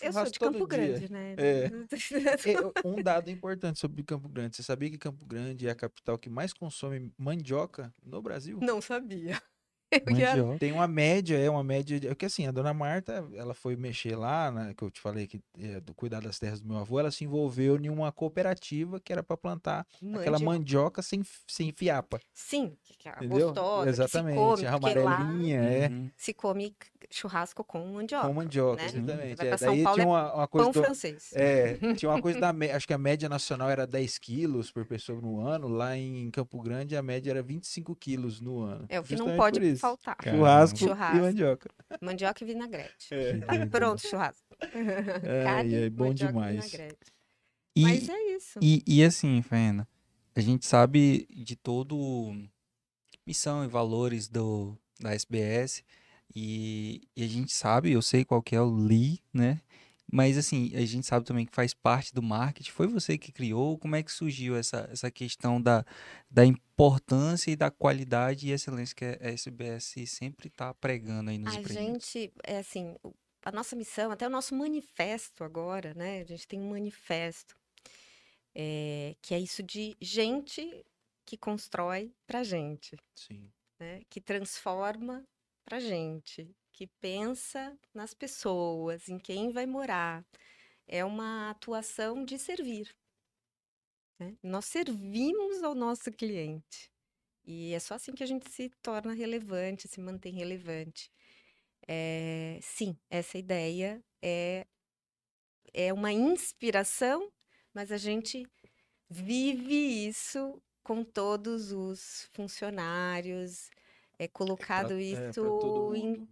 Eu sou de Campo. Grande, né? É. É, um dado importante sobre Campo Grande. Você sabia que Campo Grande é a capital que mais consome mandioca no Brasil? Não sabia. *laughs* Ia- Mandioca. Tem uma média, é uma média. de- É que assim, a dona Marta, ela foi mexer lá, né, que eu te falei que é, do cuidar das terras do meu avô, ela se envolveu em uma cooperativa que era para plantar aquela Mandioca. mandioca sem, sem fiapa. Sim, que é Entendeu? gostosa, Exatamente, que se a come, lá amarelinha, é. Uhum. se come churrasco com mandioca. Com mandioca, né? exatamente. Você vai É, São daí Paulo, tinha é uma, uma coisa Pão do- francês. É, *laughs* tinha uma coisa da. Acho que a média nacional era 10 quilos por pessoa no ano. Lá em Campo Grande, a média era 25 quilos no ano. É o que não pode faltar. Caramba. Churrasco, Churrasco. e mandioca. Mandioca e vinagrete. É. Tá pronto, churrasco. Ai, ai, bom mandioca e demais. E, Mas é isso. E, e assim, Fena, a gente sabe de todo missão e valores do, da SBS e, e a gente sabe, eu sei qual que é o Lee, né? Mas assim, a gente sabe também que faz parte do marketing. Foi você que criou? Como é que surgiu essa, essa questão da, da importância e da qualidade e excelência que a SBS sempre está pregando aí nos A empreendimentos? gente, é assim, a nossa missão, até o nosso manifesto agora, né? A gente tem um manifesto, é, que é isso de gente que constrói pra gente, Sim. né? Que transforma pra gente, que pensa nas pessoas, em quem vai morar. É uma atuação de servir. né? Nós servimos ao nosso cliente. E é só assim que a gente se torna relevante, se mantém relevante. É, sim, essa ideia é, é uma inspiração, mas a gente vive isso com todos os funcionários, é colocado Pra- é, isso pra todo em mundo.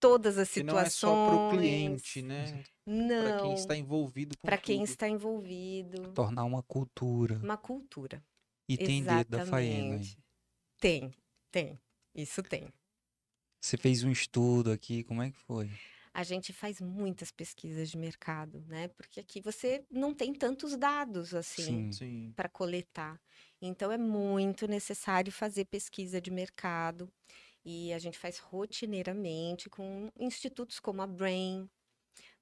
todas as Que não é só para o situações. cliente, né? Para Não, quem está envolvido para quem está envolvido. Tornar uma cultura Uma cultura. e tem dedo da faena. Tem, tem. Isso tem. Você fez um estudo aqui, como é que foi? A gente faz muitas pesquisas de mercado, né? Porque aqui você não tem tantos dados assim Sim. Sim. para coletar. Então é muito necessário fazer pesquisa de mercado e a gente faz rotineiramente com institutos como a Brain,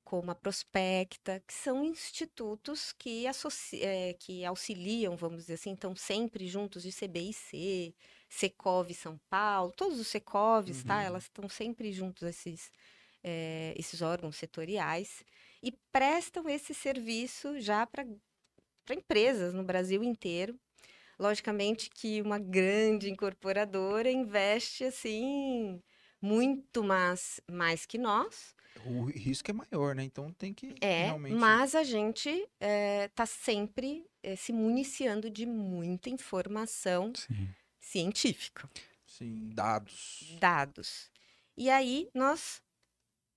como a Prospecta, que são institutos que, eh, que auxiliam, vamos dizer assim, estão sempre juntos de CBIC, Secov São Paulo, todos os Secovs, tá? Uhum. Elas estão sempre juntos, esses, eh, esses órgãos setoriais, e prestam esse serviço já para empresas no Brasil inteiro. Logicamente que uma grande incorporadora investe assim muito mais, mais que nós, O risco é maior, né? Então tem que é, realmente. mas a gente está sempre eh, se municiando de muita informação Sim. científica, Sim, dados. dados. E aí nós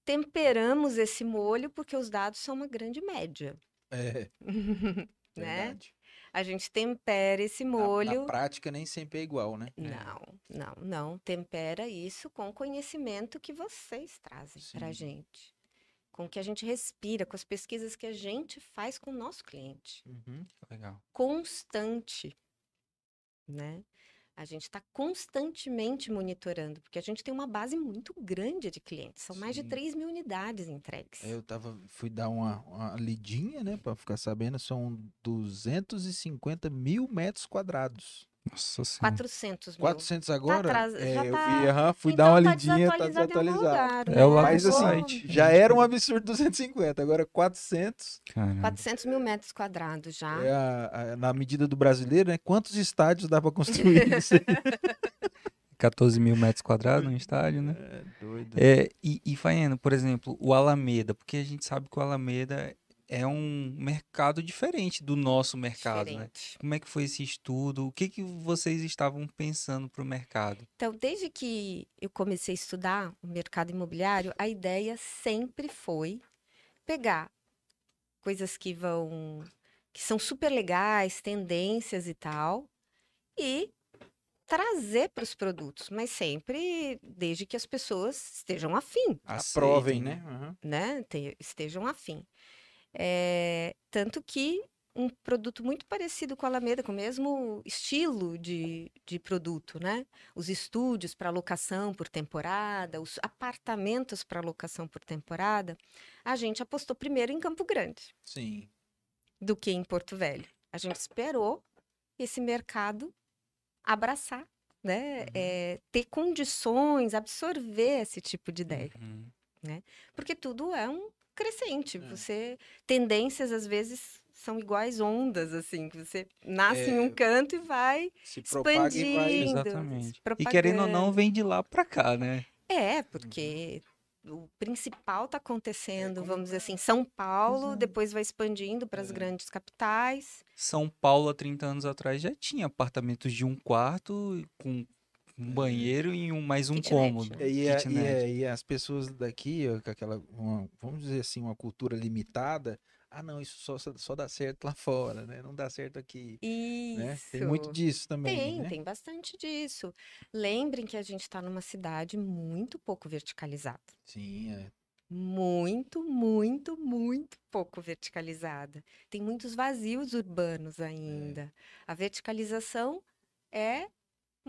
temperamos esse molho porque os dados são uma grande média, É, *laughs* né? verdade. A gente tempera esse Na- molho. Na, prática nem sempre é igual, né? Não, não, não. Tempera isso com o conhecimento que vocês trazem para a gente. Com o que a gente respira, com as pesquisas que a gente faz com o nosso cliente. Uhum. Legal. Constante, né? A gente está constantemente monitorando, porque a gente tem uma base muito grande de clientes. São mais de Sim. 3 mil unidades entregues. Eu tava, fui dar uma, uma lidinha, né? Pra ficar sabendo, são 250 mil metros quadrados. Nossa senhora. 400 mil. 400 agora? atras- É, já eu tá- vi, aham, fui Então dar uma tá lidinha, tá desatualizado em algum desatualizado. lugar, É o né? lá Mas do assim, site. já era um absurdo 250, agora 400 Caramba. 400 mil metros quadrados já. é a- a- na medida do brasileiro, né? Quantos estádios dá pra construir *laughs* isso aí? 14 mil metros quadrados no estádio, né? É doido. É, e, e Faiano, por exemplo, o Alameda, porque a gente sabe que o Alameda é um mercado diferente do nosso mercado, né? Diferente. Como é que foi esse estudo? O que, que vocês estavam pensando para o mercado? Então, desde que eu comecei a estudar o mercado imobiliário, a ideia sempre foi pegar coisas que vão, que são super legais, tendências e tal, e trazer para os produtos, mas sempre desde que as pessoas estejam afim, Aprovem, né? Aham. né? Te- estejam afim. É, tanto que um produto muito parecido com a Alameda, com o mesmo estilo de, de produto, né? Os estúdios para locação por temporada, os apartamentos para locação por temporada, a gente apostou primeiro em Campo Grande Sim. do que em Porto Velho. A gente esperou esse mercado abraçar, né? Uhum. É, ter condições, absorver esse tipo de ideia. Uhum. Porque tudo é um crescente. É. Você tendências às vezes são iguais ondas assim, que você nasce em um É. canto e vai Se propaga e vai. expandindo, Exatamente. se E querendo ou não, vem de lá pra cá, né? É, porque o principal está acontecendo, como vamos dizer assim, São Paulo, Exato. depois vai expandindo para as É. grandes capitais. São Paulo, há 30 anos atrás, já tinha apartamentos de um quarto com um banheiro e um, mais um Kitnet, cômodo. né? E, a- e, a- e as pessoas daqui, com aquela, uma- vamos dizer assim, uma cultura limitada. Ah, não, isso só, só dá certo lá fora, né? Não dá certo aqui, Isso. né? Tem muito disso também, Tem, né? tem bastante disso. Lembrem que a gente está numa cidade muito pouco verticalizada. Sim, é. Muito, muito, muito pouco verticalizada. Tem muitos vazios urbanos ainda. A verticalização é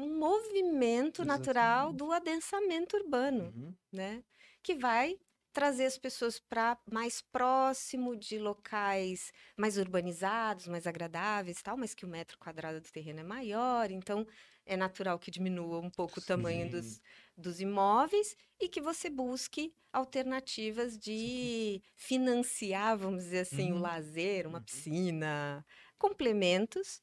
um movimento natural Exatamente. do adensamento urbano, Uhum. né? Que vai trazer as pessoas para mais próximo de locais mais urbanizados, mais agradáveis, tal, mas que o metro quadrado do terreno é maior, então é natural que diminua um pouco o tamanho Sim. dos, dos imóveis e que você busque alternativas de financiar, vamos dizer assim, o Uhum. lazer, uma Uhum. piscina, complementos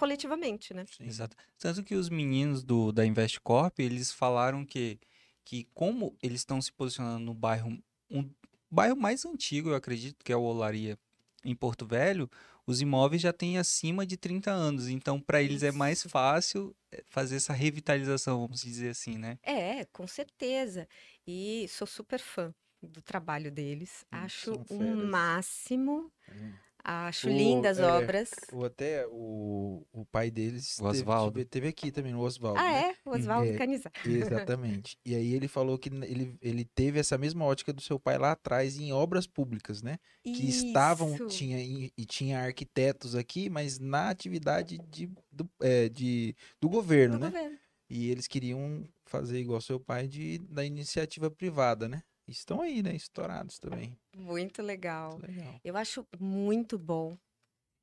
coletivamente, né? Sim. Exato. Tanto que os meninos do, da Investcorp, eles falaram que, que como eles estão se posicionando no bairro, um bairro mais antigo, eu acredito, que é o Olaria, em Porto Velho, os imóveis já têm acima de 30 anos. Então, para eles é mais fácil eh, fazer essa revitalização, vamos dizer assim, né? É, com certeza. E sou super fã do trabalho deles. Hum, Acho o feras. máximo. Hum. Acho O- lindas é, obras. Ou até o, o pai deles O teve- Osvaldo. teve, teve aqui também, o Oswaldo. Ah, né? é? O Oswaldo É, Canizar. *laughs* Exatamente. E aí ele falou que ele, ele teve essa mesma ótica do seu pai lá atrás em obras públicas, né? Que estavam, Isso. tinha, e, e tinha arquitetos aqui, mas na atividade de, do, é, de, do governo, do né? governo. E eles queriam fazer igual seu pai de, da iniciativa privada, né? Estão aí, né? Estourados também. Muito legal. Legal. Eu acho muito bom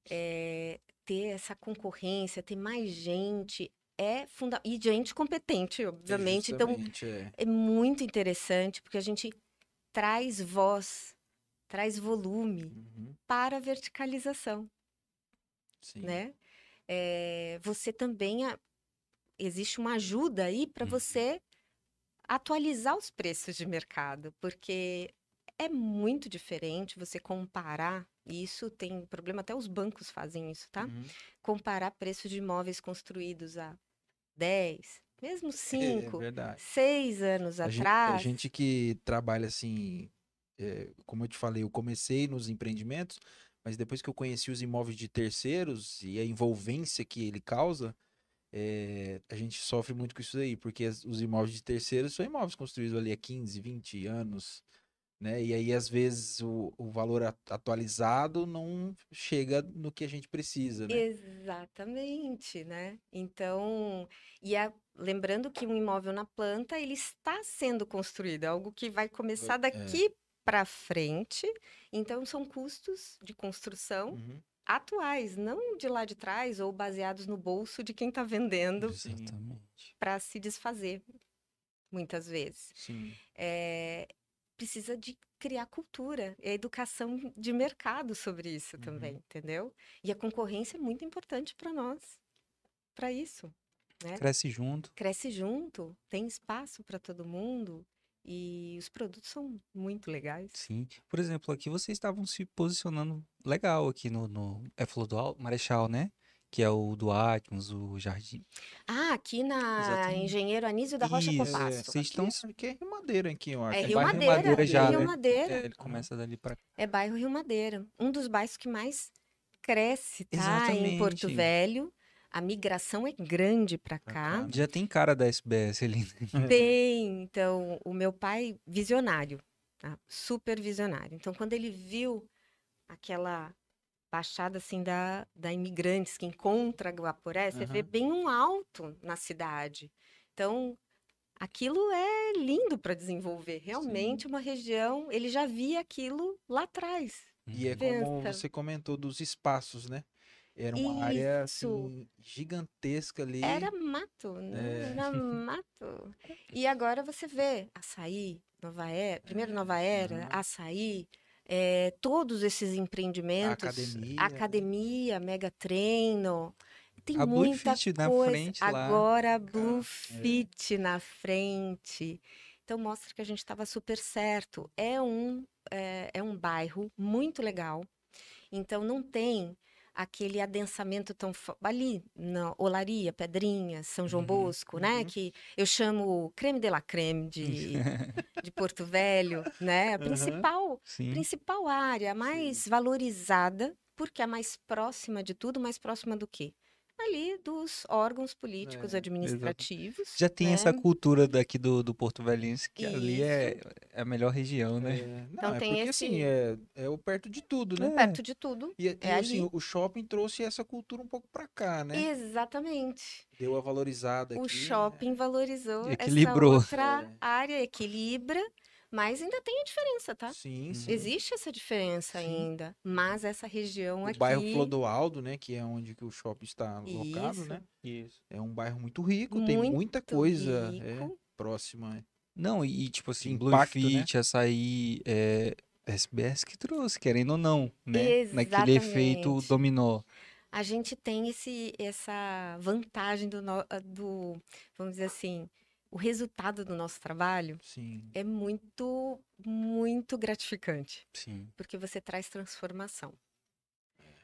é, ter essa concorrência, ter mais gente. É funda... E gente competente, obviamente. Então, Justamente, é. é muito interessante, porque a gente traz voz, traz volume Uhum, para a verticalização. sim. né? É, você também a- existe uma ajuda aí para Uhum. você atualizar os preços de mercado, porque é muito diferente você comparar, e isso tem problema, até os bancos fazem isso, tá? Uhum. Comparar preços de imóveis construídos há 10, mesmo É, 5, verdade. 6 anos A atrás. A gente que trabalha assim, é, como eu te falei, eu comecei nos empreendimentos, mas depois que eu conheci os imóveis de terceiros e a envolvência que ele causa, é, a gente sofre muito com isso aí, porque as- os imóveis de terceiros são imóveis construídos ali há 15, 20 anos, né? E aí, às vezes, o, o valor atualizado não chega no que a gente precisa, né? Exatamente, né? Então, e a- lembrando que um imóvel na planta, ele está sendo construído, é algo que vai começar é. daqui para frente. Então, são custos de construção Uhum. Atuais, não de lá de trás ou baseados no bolso de quem está vendendo para se desfazer, muitas vezes. É, precisa de criar cultura, e a educação de mercado sobre isso Uhum. também, entendeu? E a concorrência é muito importante para nós, para isso. né? Cresce junto. Cresce junto, tem espaço para todo mundo e os produtos são muito legais. Sim. Por exemplo, aqui vocês estavam se posicionando legal aqui no, no é falou do Al- Marechal, né? Que é o do Atmos, o Jardim. Ah, aqui na Exatamente. Engenheiro Anísio da Rocha Isso, Compasso. vocês Aqui, estão- é- aqui é Rio Madeira, aqui, eu acho. É É Rio Madeira, Madeira já, Rio né? Madeira. É, ele começa dali pra É bairro Rio Madeira, um dos bairros que mais cresce, tá? Em Porto Exatamente. Velho. A migração é grande para cá. Já tem cara da SBS ali, né? *laughs* Tem, então, o meu pai, visionário, tá? super visionário. Então, quando ele viu aquela Baixada assim da, da Imigrantes, que encontra Guaporé, você vê Aham. bem um alto na cidade. Então, aquilo é lindo para desenvolver. Realmente uma região, ele já via aquilo lá atrás. E é como você comentou dos espaços, né? Era uma área Isso. assim, gigantesca ali. Era mato, né? É. Era mato. E agora você vê açaí, Nova Era, primeiro Nova Era, Aham. açaí, eh, todos esses empreendimentos, academia. academia, mega treino, tem A Blue muita na coisa. frente lá. Agora a Blue é. Fit na frente. Então mostra que a gente estava super certo. É um, é, é um bairro muito legal. Então não tem aquele adensamento tão ali na Olaria, Pedrinhas, São João Uhum, Bosco, né? uhum. Que eu chamo creme de la creme de, *laughs* de Porto Velho, né? A principal Sim. principal área, a mais valorizada, porque é a mais próxima de tudo, mais próxima do quê? Ali dos órgãos políticos É, administrativos. Já tem né? essa cultura daqui do, do Porto Velhense, que ali é, Isso. é a melhor região, né? É, não, Então é tem porque esse- assim, é, é o perto de tudo, né? Perto de tudo. E, e, é assim, ali. o shopping trouxe essa cultura um pouco pra cá, né? Exatamente. Deu a valorizada O aqui. shopping valorizou Equilibrou. essa outra É. área, equilibra, mas ainda tem a diferença, tá? Sim, sim. Existe essa diferença Sim. ainda, mas essa região O aqui bairro Clodoaldo, né? Que é onde que o shopping está alocado, Isso. né? Isso. É um bairro muito rico, tem Muito muita coisa é, próxima. Não, e tipo assim, impacto, né? Fit, açaí, é, SBS que trouxe, querendo ou não, né? Naquele efeito Exatamente. dominó. a gente tem esse, essa vantagem do, do, vamos dizer assim, o resultado do nosso trabalho Sim. é muito, muito gratificante, Sim. porque você traz transformação.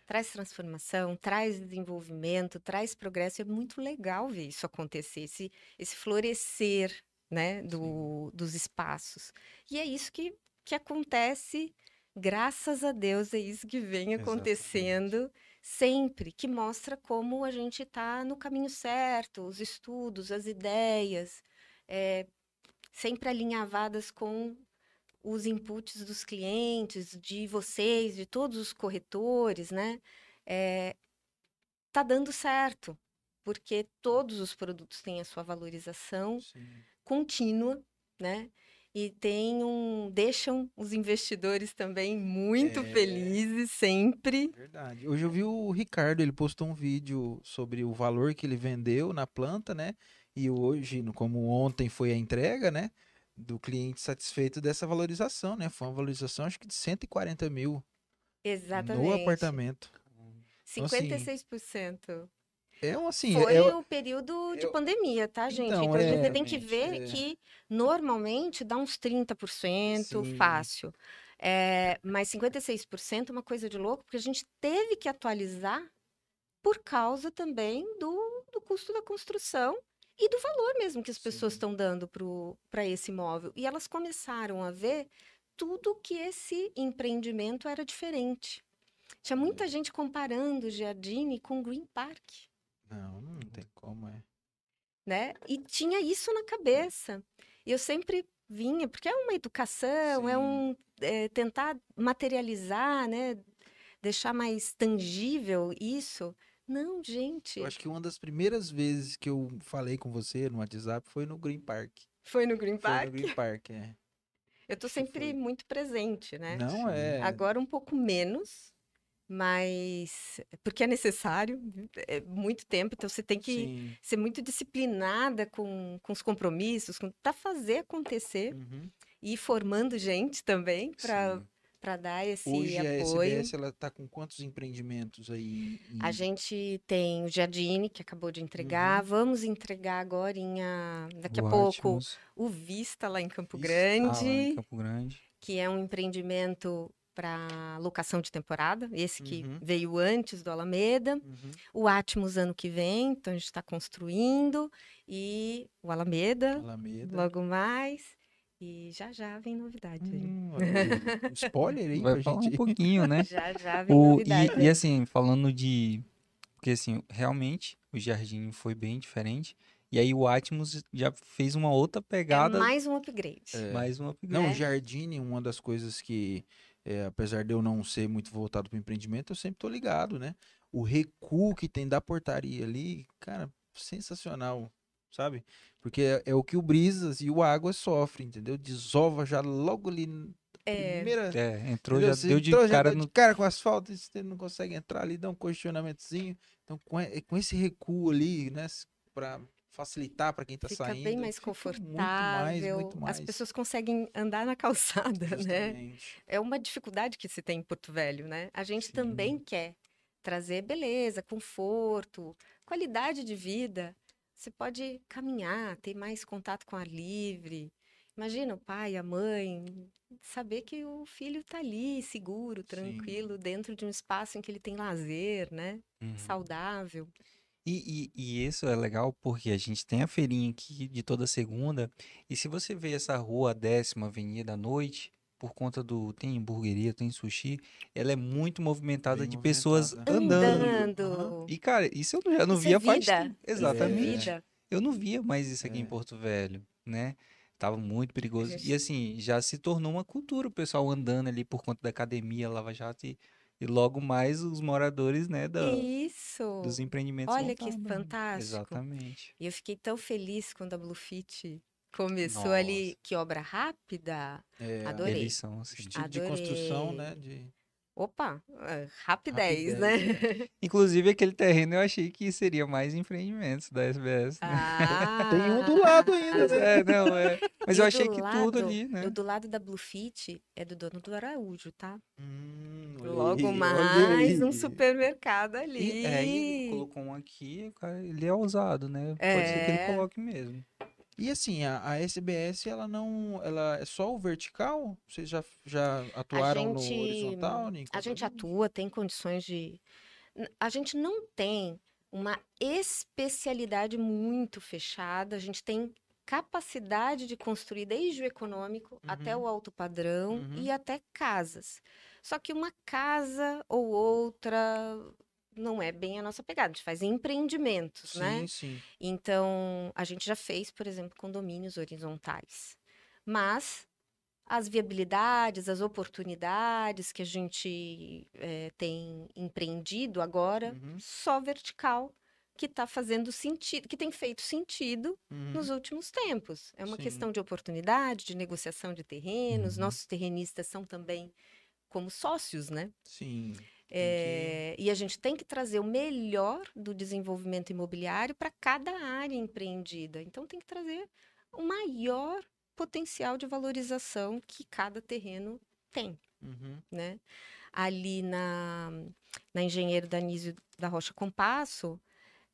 Traz transformação, traz desenvolvimento, traz progresso. É muito legal ver isso acontecer, esse, esse florescer né, do, dos espaços. E é isso que, que acontece, graças a Deus, é isso que vem Exatamente. acontecendo sempre, que mostra como a gente está no caminho certo, os estudos, as ideias, é, sempre alinhavadas com os inputs dos clientes, de vocês, de todos os corretores, né? É, tá dando certo, porque todos os produtos têm a sua valorização Sim. contínua, né? E tem um, deixam os investidores também muito É. felizes sempre. Verdade. Hoje eu vi o Ricardo, ele postou um vídeo sobre o valor que ele vendeu na planta, né? E hoje, como ontem foi a entrega, né? Do cliente satisfeito dessa valorização, né? Foi uma valorização, acho que de 140 mil Exatamente. no apartamento. Então, assim, 56%. É um assim, Foi é, o período de eu- pandemia, tá, gente? Então, Então, é, você tem que ver é. que normalmente dá uns 30% Sim. fácil. É, mas 56% é uma coisa de louco, porque a gente teve que atualizar por causa também do, do custo da construção e do valor mesmo que as pessoas estão dando para esse imóvel. E elas começaram a ver tudo que esse empreendimento era diferente. Tinha muita gente comparando o Giardini com o Green Park Não, não tem como, é. né? E tinha isso na cabeça. E eu sempre vinha, porque é uma educação, é Sim. um é, tentar materializar, né? Deixar mais tangível isso. Não, gente, Eu acho que uma das primeiras vezes que eu falei com você no WhatsApp foi no Green Park. foi no Green Foi Park. no Green Park, é. Eu tô sempre foi. muito presente, né? Não Sim. é. Agora um pouco menos, mas porque é necessário, é muito tempo, então você tem que Sim. ser muito disciplinada com, com os compromissos, para fazer acontecer. Uhum. e formando gente também para. Para dar esse Hoje a apoio. SBS ela tá com quantos empreendimentos aí? em- A gente tem o Jardine, que acabou de entregar. Vamos entregar agora em a- daqui a O pouco Atmos, o Vista lá em Campo Vista, ah, lá Grande, em Campo Grande. que é um empreendimento para locação de temporada, esse que Uhum. veio antes do Alameda. Uhum. O Atmos ano que vem, então a gente está construindo e o Alameda Alameda. logo mais. E já já vem novidade aí. Hum, aí. Spoiler aí *laughs* Vai pra falar um gente. pouquinho, né? *laughs* Já já vem O, novidade. e, e assim, falando de. Porque assim, realmente o Jardim foi bem diferente. E aí o Atmos já fez uma outra É pegada, mais um upgrade. É. mais uma Não, o né? Jardine, uma das coisas que é, apesar de eu não ser muito voltado para empreendimento, eu sempre tô ligado, né? O recuo que tem da portaria ali, cara, sensacional, sabe? Porque é, é o que o Brisas e o Água sofrem, entendeu? Desova já logo ali na É, primeira... É, entrou, entendeu? já Você deu de entrou, já cara deu no. de cara com asfalto, e você não consegue entrar ali, dá um questionamentozinho. Então, com, com esse recuo ali, né, para facilitar para quem tá fica saindo, bem mais fica muito mais, confortável. muito mais. As pessoas conseguem andar na *laughs* calçada, né? Justamente. É uma dificuldade que se tem em Porto Velho, né? A gente Sim. também quer trazer beleza, conforto, qualidade de vida. Você pode caminhar, ter mais contato com o ar livre. Imagina o pai, a mãe, saber que o filho está ali, seguro, tranquilo, dentro de um espaço em que ele tem lazer, né? Uhum. Saudável. E, e, e isso é legal porque a gente tem a feirinha aqui de toda segunda. E se você vê essa rua décima avenida à noite, por conta do. Tem hamburgueria, tem sushi, ela é muito movimentada Bem de pessoas movimentada. andando. Andando. E, cara, isso eu já não Isso é via faz é Exatamente. vida. Eu não via mais isso aqui em É. Porto Velho, né? Tava muito perigoso. E assim, já se tornou uma cultura o pessoal andando ali por conta da academia, Lava Jato e, e logo mais os moradores, né, da, Isso. dos empreendimentos Olha que andando. fantástico. Exatamente. E eu fiquei tão feliz quando a Bluefit começou ali. Nossa. Que obra rápida. É, Adorei. Eles são assim. estilo de construção, Adorei. né? De... Opa, é, rapidez, né? Inclusive, aquele terreno eu achei que seria mais empreendimentos da SBS. né? Ah, Tem um do lado ainda, né? É, não, é. Mas E eu achei que tudo lado- ali, né? O do lado da Bluefit é do dono do Araújo, tá? Hum, Logo aí, mais um supermercado E ali. é, ele colocou um aqui, o cara, ele é ousado, né? Pode ser que ele É. coloque mesmo. E assim, a, a SBS, ela não. Ela é só o vertical? Vocês já, já atuaram gente- no horizontal? A gente atua, tem condições de. A gente não tem uma especialidade muito fechada, a gente tem capacidade de construir desde o econômico até Uhum. o alto padrão Uhum. e até casas. Só que uma casa ou outra não é bem a nossa pegada, a gente faz empreendimentos, né? Sim, sim. Então, a gente já fez, por exemplo, condomínios horizontais. Mas as viabilidades, as oportunidades que a gente eh, tem empreendido agora, Uhum, só vertical, que está fazendo sentido, que tem feito sentido uhum. nos últimos tempos. É uma Sim. questão de oportunidade, de negociação de terrenos. Uhum. Nossos terrenistas são também como sócios, né? Sim. É, e a gente tem que trazer o melhor do desenvolvimento imobiliário para cada área empreendida. Então, tem que trazer o maior potencial de valorização que cada terreno tem, Uhum. né? Ali na, na Engenheiro Danísio da Rocha Compasso,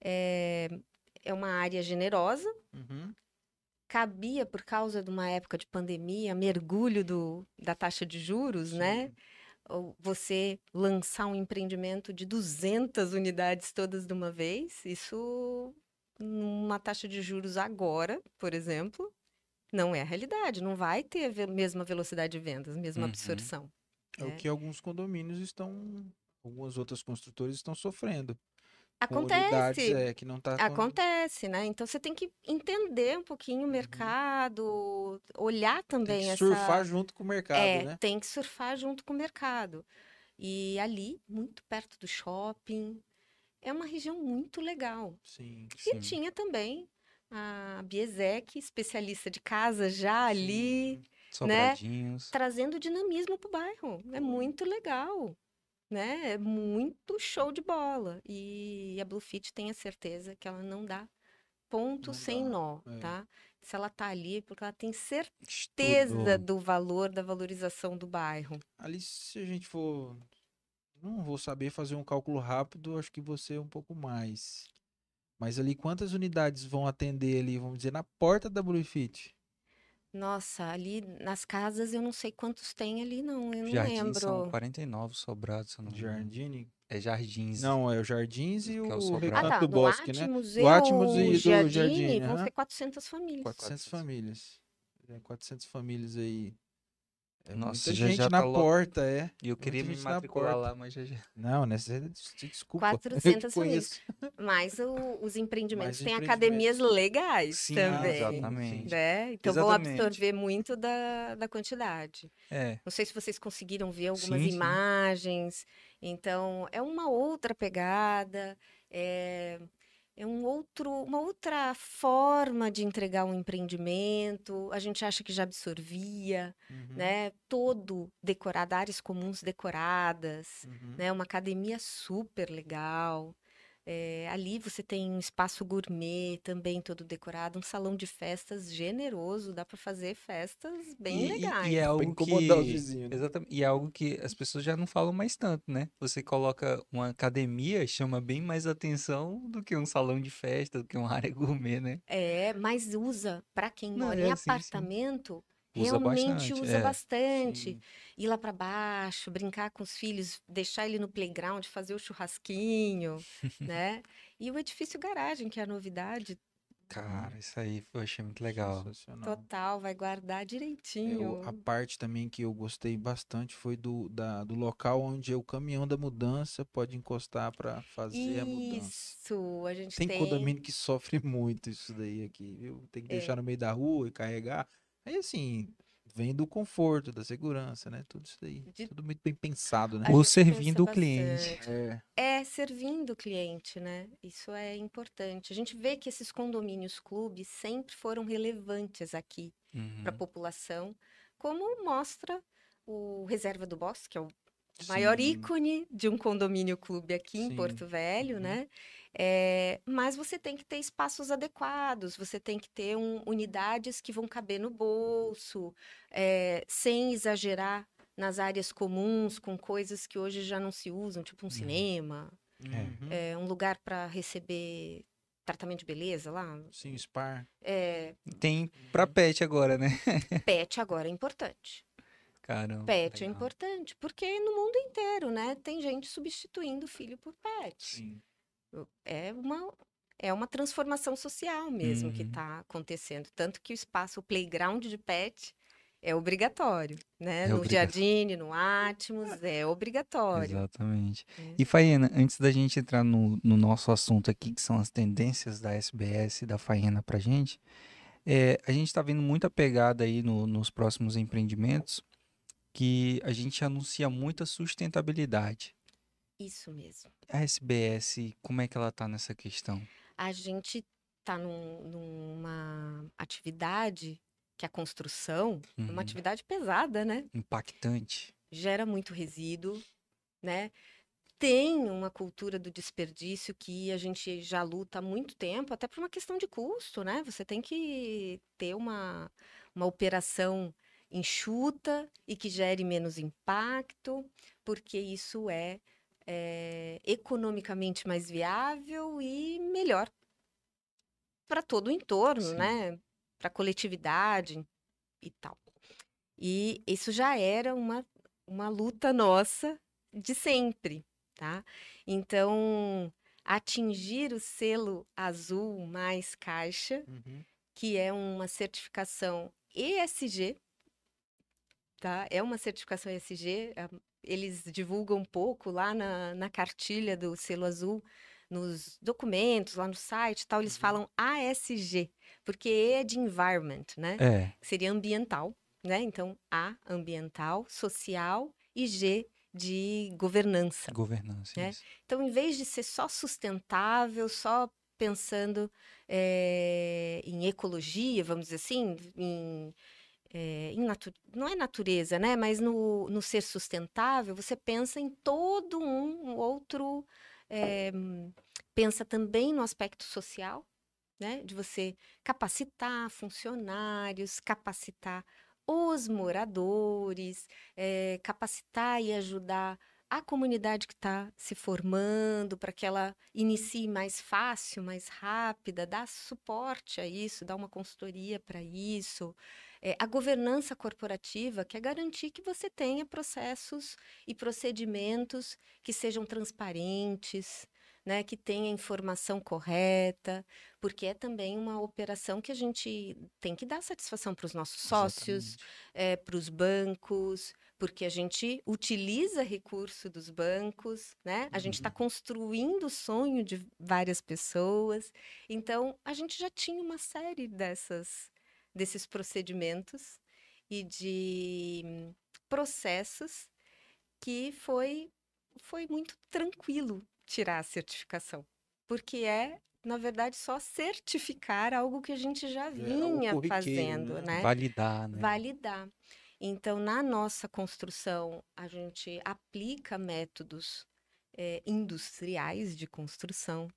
é, é uma área generosa, Uhum. cabia, por causa de uma época de pandemia, mergulho do, da taxa de juros, né? Sim. ou você lançar um empreendimento de 200 unidades todas de uma vez, isso numa taxa de juros agora, por exemplo, não é a realidade, não vai ter a mesma velocidade de vendas, mesma Uhum. absorção. É o né? que alguns condomínios estão. Algumas outras construtoras estão sofrendo. Com Acontece, é, que não tá com- acontece, né? Então você tem que entender um pouquinho o mercado, olhar Uhum. Tem também que essa surfar junto com o mercado, É, né? tem que surfar junto com o mercado. E ali, muito perto do shopping, é uma região muito legal. Sim. E Sim. tinha também a Biesec, especialista de casa, já ali, Sim. né? Sobradinhos. trazendo dinamismo para o bairro. É muito legal, né? É muito show de bola. E a Bluefit tem a certeza que ela não dá ponto Não sem dá, nó, é. tá? Se ela tá ali, é porque ela tem certeza Estudou. do valor da valorização do bairro. Ali, se a gente for. Não vou saber fazer um cálculo rápido, acho que você um pouco mais. Mas ali, quantas unidades vão atender ali, vamos dizer, na porta da Bluefit? Nossa, ali nas casas eu não sei quantos tem ali, não. Eu não Jardins são lembro. 49 sobrados, se eu não. Jardine? É Jardins. Não, é o Jardins e Que é o o. Recanto Ah, tá. do Bosque, né? Atmos Do Atmos e e o do Giardini, vão ser 400 famílias. 400 famílias. É, 400 famílias aí. É Nossa, muita já gente já na tá lo- porta, é. E eu queria me gente na matricular porta. lá, mas já já. Não, né? Você te desculpa. *laughs* eu te 400 conheço. Mas o- os empreendimentos têm academias legais Sim, também. exatamente. Né? Então vão Exatamente. absorver muito da, da quantidade. É, Não sei se vocês conseguiram ver algumas Sim, sim. imagens. Então, é uma outra pegada, é, é um outro, uma outra forma de entregar um empreendimento. A gente acha que já absorvia, Uhum, né? Todo decorado, áreas comuns decoradas, uhum. né? Uma academia super legal. É, ali você tem um espaço gourmet também todo decorado, um salão de festas generoso, dá para fazer festas bem e, e- legais. e é algo incomodar que... os vizinhos, né? Exatamente. E é algo que as pessoas já não falam mais tanto, né? Você coloca uma academia, chama bem mais atenção do que um salão de festa, do que uma área *laughs* gourmet, né? É, mas usa para quem Não, mora é, em sim, sim. Usa realmente bastante, usa é. bastante. Sim. Ir lá para baixo, brincar com os filhos, deixar ele no playground, fazer o churrasquinho, né? E o edifício garagem, que é a novidade Cara, isso aí eu achei muito legal. Sensacional. total, vai guardar É, direitinho. o- a parte também que eu gostei bastante foi do, da- do local onde o caminhão da mudança pode encostar para fazer a mudança. Isso, a gente Tem tem. condomínio que sofre muito isso daí aqui, viu? Tem que É. deixar no meio da rua e carregar. Aí assim, vem do conforto, da segurança, né? Tudo isso daí. De- Tudo muito bem pensado, né? Ou servindo o cliente. É, É, servindo o cliente, né? Isso é importante. A gente vê que esses condomínios clubes sempre foram relevantes aqui para a Uhum. população, como mostra o Reserva do Bosque, que é o maior sim. ícone de um condomínio clube aqui em Sim. Porto Velho, Uhum. né? É, mas você tem que ter espaços adequados, você tem que ter um- unidades que vão caber no bolso, é, sem exagerar nas áreas comuns, com coisas que hoje já não se usam, tipo um Uhum. cinema, Uhum. é, um lugar para receber tratamento de beleza lá. Sim, o Spar. É, Tem pra pet agora, né? *laughs* pet agora é importante. Caramba. Pet é legal. importante, porque no mundo inteiro, né, tem gente substituindo filho por pet. Sim. É uma, é uma transformação social mesmo que Uhum. está acontecendo. Tanto que o espaço, o playground de pet é obrigatório, né? É no. Jardine, no Atmos, é obrigatório. Exatamente. É. E Faena, antes da gente entrar no, no nosso assunto aqui, que são as tendências da SBS e da Faena pra gente, é, a gente está vendo muita pegada aí no- nos próximos empreendimentos que a gente anuncia muita sustentabilidade. Isso mesmo. A SBS, como é que ela tá nessa questão? A gente está numa atividade que é a construção, Uhum. uma atividade pesada, né? Impactante. gera muito resíduo, né? Tem uma cultura do desperdício que a gente já luta há muito tempo, até por uma questão de custo, né? Você tem que ter uma, uma operação enxuta e que gere menos impacto, porque isso é, é, economicamente mais viável e melhor para todo o entorno, Sim. né? Para a coletividade e tal. E isso já era uma, uma luta nossa de sempre, tá? Então, atingir o selo azul mais caixa, Uhum. que é uma certificação ESG, tá? É uma certificação ESG, a- eles divulgam um pouco lá na, na cartilha do selo azul, nos documentos, lá no site e tal, eles Uhum. falam ASG, porque E é de environment, né? É, seria ambiental, né? Então, A, ambiental, social e G, de governança. governança. É. isso. Então, em vez de ser só sustentável, só pensando eh, em ecologia, vamos dizer assim, em, em natu- não é natureza, né? Mas no, no ser sustentável, você pensa em todo um outro. eh, pensa também no aspecto social, né? De você capacitar funcionários, capacitar os moradores, eh, capacitar e ajudar a comunidade que está se formando para que ela inicie mais fácil, mais rápida, dar suporte a isso, dar uma consultoria para isso. Eh, a governança corporativa, que é garantir que você tenha processos e procedimentos que sejam transparentes, né, que tenha informação correta, porque é também uma operação que a gente tem que dar satisfação para os nossos sócios, é, para os bancos, porque a gente utiliza recurso dos bancos, né? A gente está Uhum. construindo o sonho de várias pessoas. Então, a gente já tinha uma série dessas, desses procedimentos e de hum, processos que foi, foi muito tranquilo tirar a certificação, porque é, na verdade, só certificar algo que a gente já é vinha corriqueiro, fazendo, né? né? Validar, né? validar. Então, na nossa construção, a gente aplica métodos eh, industriais de construção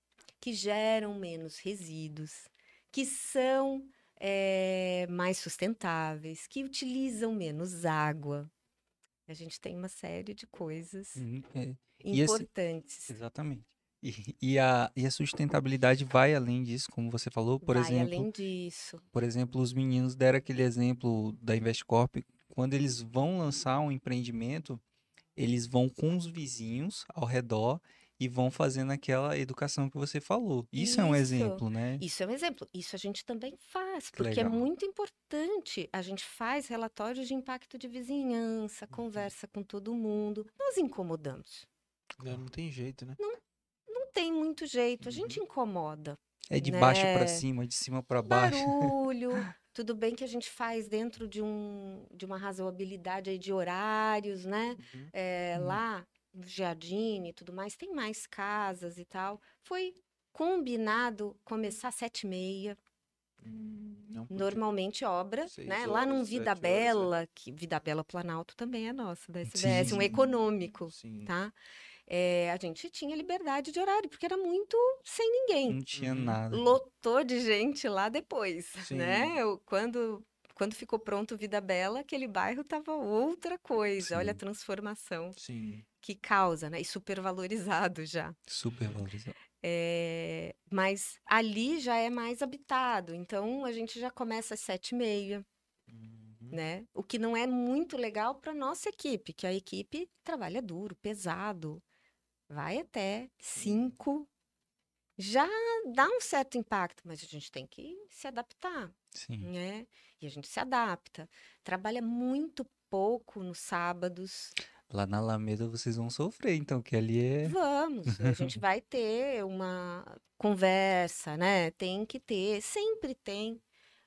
que geram menos resíduos, que são eh, mais sustentáveis, que utilizam menos água. A gente tem uma série de coisas Uhum, é, E esse- importantes. exatamente. E, e a, e a sustentabilidade vai além disso, como você falou, por Vai exemplo, além disso. por exemplo, os meninos deram aquele exemplo da Investcorp, quando eles vão lançar um empreendimento, eles vão com os vizinhos ao redor e vão fazendo aquela educação que você falou. Isso, é um Isso. exemplo, né? Isso é um exemplo. Isso a gente também faz, Que porque é legal. muito importante. A gente faz relatórios de impacto de vizinhança, conversa com todo mundo. Nós incomodamos. Não, não tem jeito, né? Não tem muito jeito, a gente incomoda. É de baixo Né? para cima, de cima para baixo. Barulho, *laughs* tudo bem que a gente faz dentro de, um, de uma razoabilidade aí de horários, né? Uhum. É, Uhum. Lá, Jardim e tudo mais, tem mais casas e tal. Foi combinado começar às sete e meia. Hum. Normalmente obra, Seis né? Lá horas, num sete Vida horas, é. Bela, que Vida Bela Planalto também é nossa, da SBS, um Sim. econômico, Sim. tá? É, a gente tinha liberdade de horário, porque era muito sem ninguém. Não tinha Uhum. nada. Lotou de gente lá depois, Sim. né? O- Quando, quando ficou pronto Vida Bela, aquele bairro tava outra coisa. Olha a Sim. transformação Sim. Que causa, né? E supervalorizado já. Super valorizado. É, mas ali já é mais habitado, então a gente já começa às sete e meia, Uhum. né? O que não é muito legal para nossa equipe, que a equipe trabalha duro, pesado, vai até cinco, já dá um certo impacto, mas a gente tem que se adaptar, Sim. né? E a gente se adapta, trabalha muito pouco nos sábados, Lá na Alameda vocês vão sofrer, então, que ali é. Vamos, a gente vai ter uma conversa, né? Tem que ter, sempre tem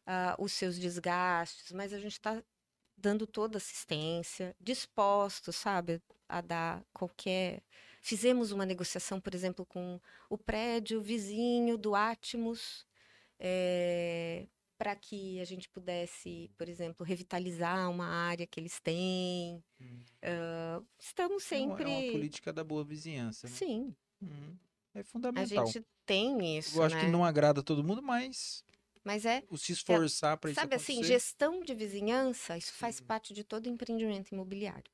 ah, os seus desgastes, mas a gente está dando toda assistência, disposto, sabe, a dar qualquer. Fizemos uma negociação, por exemplo, com o prédio vizinho do Atmos, para que a gente pudesse, por exemplo, revitalizar uma área que eles têm. Hum. Ah, estamos É uma- sempre. É uma política da boa vizinhança, né? Sim, Uhum. É a fundamental. gente tem isso, Eu acho né? que não agrada todo mundo, mas Mas é, o se esforçar para isso sabe assim, acontecer. gestão de vizinhança, isso faz Uhum. parte de todo empreendimento imobiliário.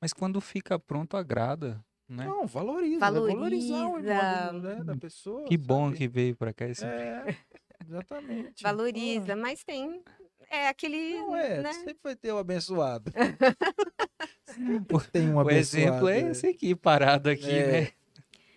Mas quando fica pronto, agrada, né? Não, valoriza. vai Valorizar o Valoriza. imóvel né, da pessoa. Que bom sabe? que veio pra cá esse. É, *laughs* exatamente. Valoriza, Ah, mas tem é aquele, Não é, né? sempre vai ter um abençoado. *laughs* sempre tem um O abençoado. exemplo é esse aqui, parado aqui, É, né?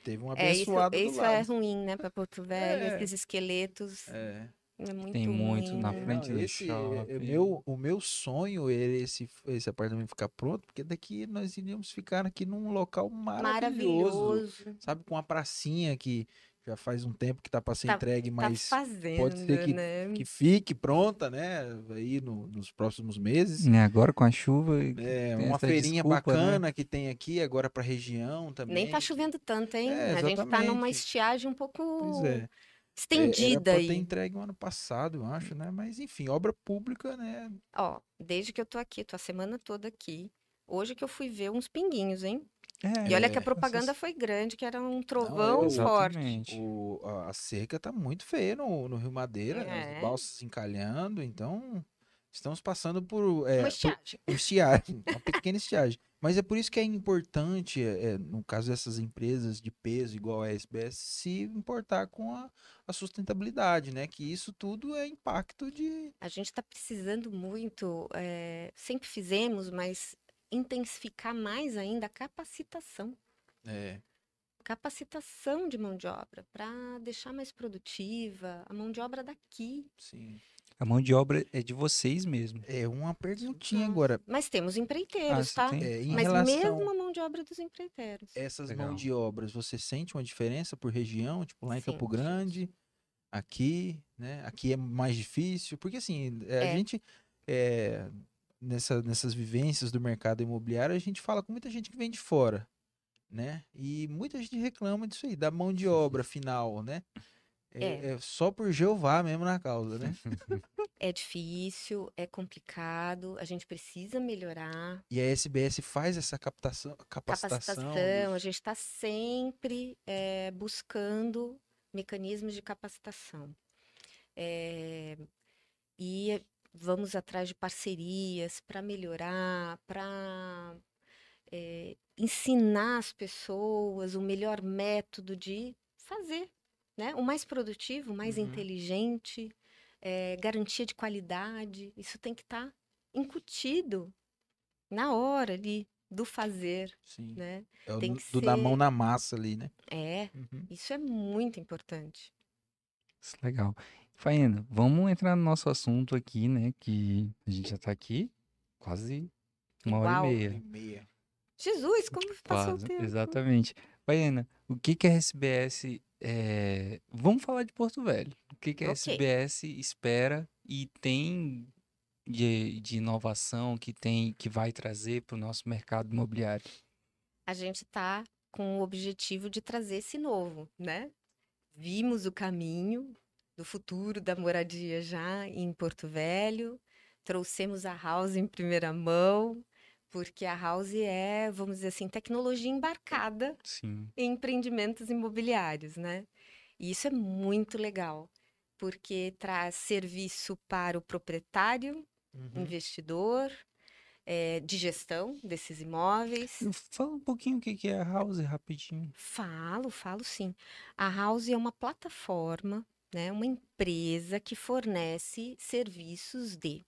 Teve um É, isso, abençoado isso é ruim, né, para Porto Velho, É. esses esqueletos, É. é muito Tem muito ruim, na né? frente do esse, é- shopping. é meu, o meu sonho era esse, esse apartamento ficar pronto, porque daqui nós iríamos ficar aqui num local maravilhoso, Maravilhoso. sabe? Com uma pracinha que já faz um tempo que tá para ser Tá- entregue, Tá mas fazendo, ser que- né? que fique pronta, né? Aí no- nos próximos meses. E agora com a chuva. e- É, Tem uma essa feirinha desculpa, né? bacana que tem aqui agora para região também. Nem tá chovendo tanto, hein? É, a gente tá numa estiagem um pouco Pois é. É, Era estendida pra aí. ter entregue o ano passado, eu acho, né? Mas enfim, obra pública, né? Ó, desde que eu tô aqui, tô a semana toda aqui. Hoje que eu fui ver uns pinguinhos, hein? É, E olha que a É, propaganda essas- foi grande, que era um trovão eu- forte. Exatamente. O, a, a seca tá muito feia no, no Rio Madeira, né? É. As balsas encalhando, então estamos passando por, é, Uma por estiagem. uma estiagem, uma pequena estiagem. Mas é por isso que é importante, é, é, no caso dessas empresas de peso igual a SBS, se importar com a, a sustentabilidade, né? Que isso tudo é impacto de. A gente está precisando muito, eh, sempre fizemos, mas intensificar mais ainda a capacitação. É, capacitação de mão de obra para deixar mais produtiva a mão de obra daqui. Sim. A mão de obra é de vocês mesmo. É uma perguntinha Nossa. agora. Mas temos empreiteiros, Ah, tá? tem? É, em Mas relação mesmo a mão de obra dos empreiteiros. essas Legal. mãos de obras, você sente uma diferença por região? Tipo, lá em Campo Sente. Grande, aqui, né? Aqui é mais difícil. Porque assim, a É. gente, é, nessa, nessas vivências do mercado imobiliário, a gente fala com muita gente que vem de fora, né? E muita gente reclama disso aí, da mão de *laughs* obra final, né? É, É. é só por Jeová mesmo na causa, né? *laughs* É difícil, é complicado, a gente precisa melhorar. E a SBS faz essa captação, capacitação. Capacitação, a gente está sempre eh, buscando mecanismos de capacitação. Eh, e vamos atrás de parcerias para melhorar, para ensinar as pessoas o melhor método de fazer, né? O mais produtivo, o mais Uhum. inteligente, eh, garantia de qualidade. Isso tem que estar incutido na hora ali do fazer, Sim. né? É o tem do, que do da mão ser- na massa ali, né? É, Uhum. isso é muito importante. Isso é legal. Faina, vamos entrar no nosso assunto aqui, né? Que a gente já tá aqui quase uma hora Uau. e meia. E meia. Jesus, como passou Quase, o tempo? exatamente. Baiana, o que que a SBS é... Vamos falar de Porto Velho. O que que a Ok. SBS espera e tem de, de inovação que tem que vai trazer para o nosso mercado imobiliário? A gente está com o objetivo de trazer esse novo, né? Vimos o caminho do futuro da moradia já em Porto Velho, trouxemos a House em primeira mão, porque a House é, vamos dizer assim, tecnologia embarcada Sim. em empreendimentos imobiliários, né? E isso é muito legal, porque traz serviço para o proprietário, Uhum. investidor, eh, de gestão desses imóveis. Fala um pouquinho o que é a House rapidinho. Falo, falo sim. A House é uma plataforma, né, uma empresa que fornece serviços de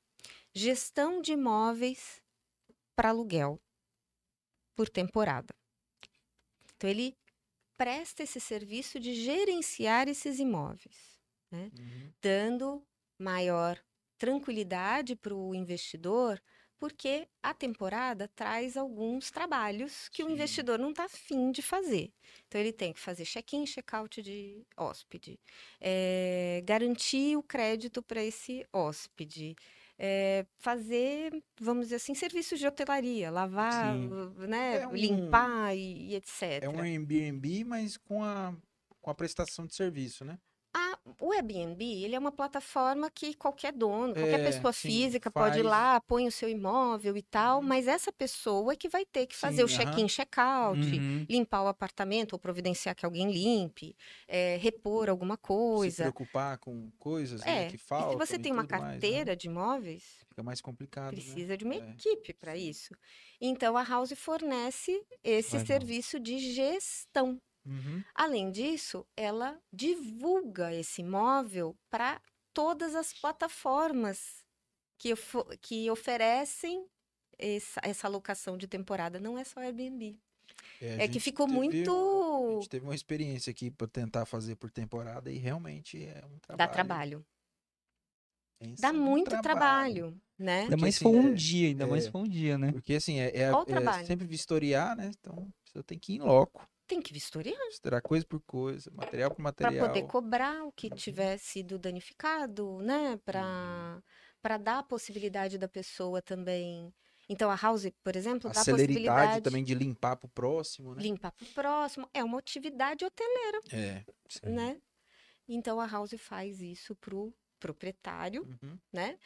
gestão de imóveis para aluguel por temporada. Então, ele presta esse serviço de gerenciar esses imóveis, Uhum. dando maior tranquilidade para o investidor, porque a temporada traz alguns trabalhos que o Sim. investidor não está afim de fazer. Então, ele tem que fazer check-in, check-out de hóspede, eh, garantir o crédito para esse hóspede, eh, fazer, vamos dizer assim, serviços de hotelaria, lavar, Sim. né, É um- limpar e, e etc. É um Airbnb, mas com a, com a prestação de serviço, né? O Airbnb, ele é uma plataforma que qualquer dono, qualquer É, pessoa sim, física pode ir faz. lá, põe o seu imóvel e tal, Uhum. mas essa pessoa é que vai ter que fazer o Sim, aham. check-in, check-out, Uhum. limpar o apartamento ou providenciar que alguém limpe, é, repor alguma Se coisa. preocupar com coisas né, É, que e faltam. se você tem uma tudo mais, né? carteira de imóveis, Fica mais complicado, né? precisa de uma É. equipe para isso. Então a House fornece esse Legal. serviço de gestão. Uhum. Além disso, ela divulga esse imóvel para todas as plataformas que, que oferecem essa, essa locação de temporada. Não é só Airbnb. a É que ficou teve- A muito. gente teve uma experiência aqui para tentar fazer por temporada e realmente é um trabalho. Dá trabalho. pensa Dá muito trabalho, né? Ainda mais se assim, for um é- dia, ainda mais é- se for um dia, né? Porque assim, é, é, é trabalho? sempre vistoriar, né? Então você tem que ir em loco, Tem que vistoriar vistoriar coisa por coisa, material por para material. poder cobrar o que tiver sido danificado, né? Para para dar a possibilidade da pessoa também. Então a House, por exemplo, A dá a possibilidade também de limpar pro próximo, né? limpar para o próximo. É uma atividade hoteleira, É. né? Então a House faz isso pro proprietário, Uhum. né?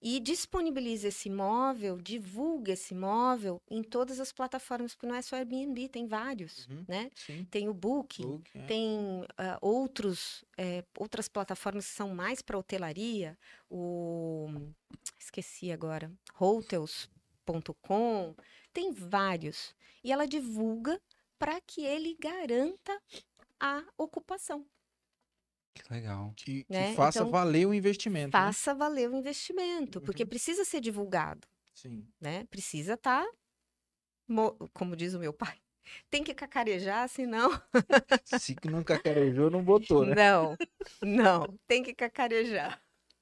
E disponibiliza esse imóvel, divulga esse imóvel em todas as plataformas, porque não é só Airbnb, tem vários, Uhum. né? Sim. Tem o Booking, Book, é. tem ah, outros, eh, outras plataformas que são mais para hotelaria, o esqueci agora, hotels.com, tem vários. E ela divulga para que ele garanta a ocupação, Que legal. Que, que né? faça Então, valer o investimento. né? faça valer o investimento, porque Uhum. precisa ser divulgado, Sim. né? Precisa estar, como diz o meu pai, *laughs* Tem que cacarejar, senão. Se que não cacarejou, não botou, né? *laughs* Não, não. Tem que cacarejar.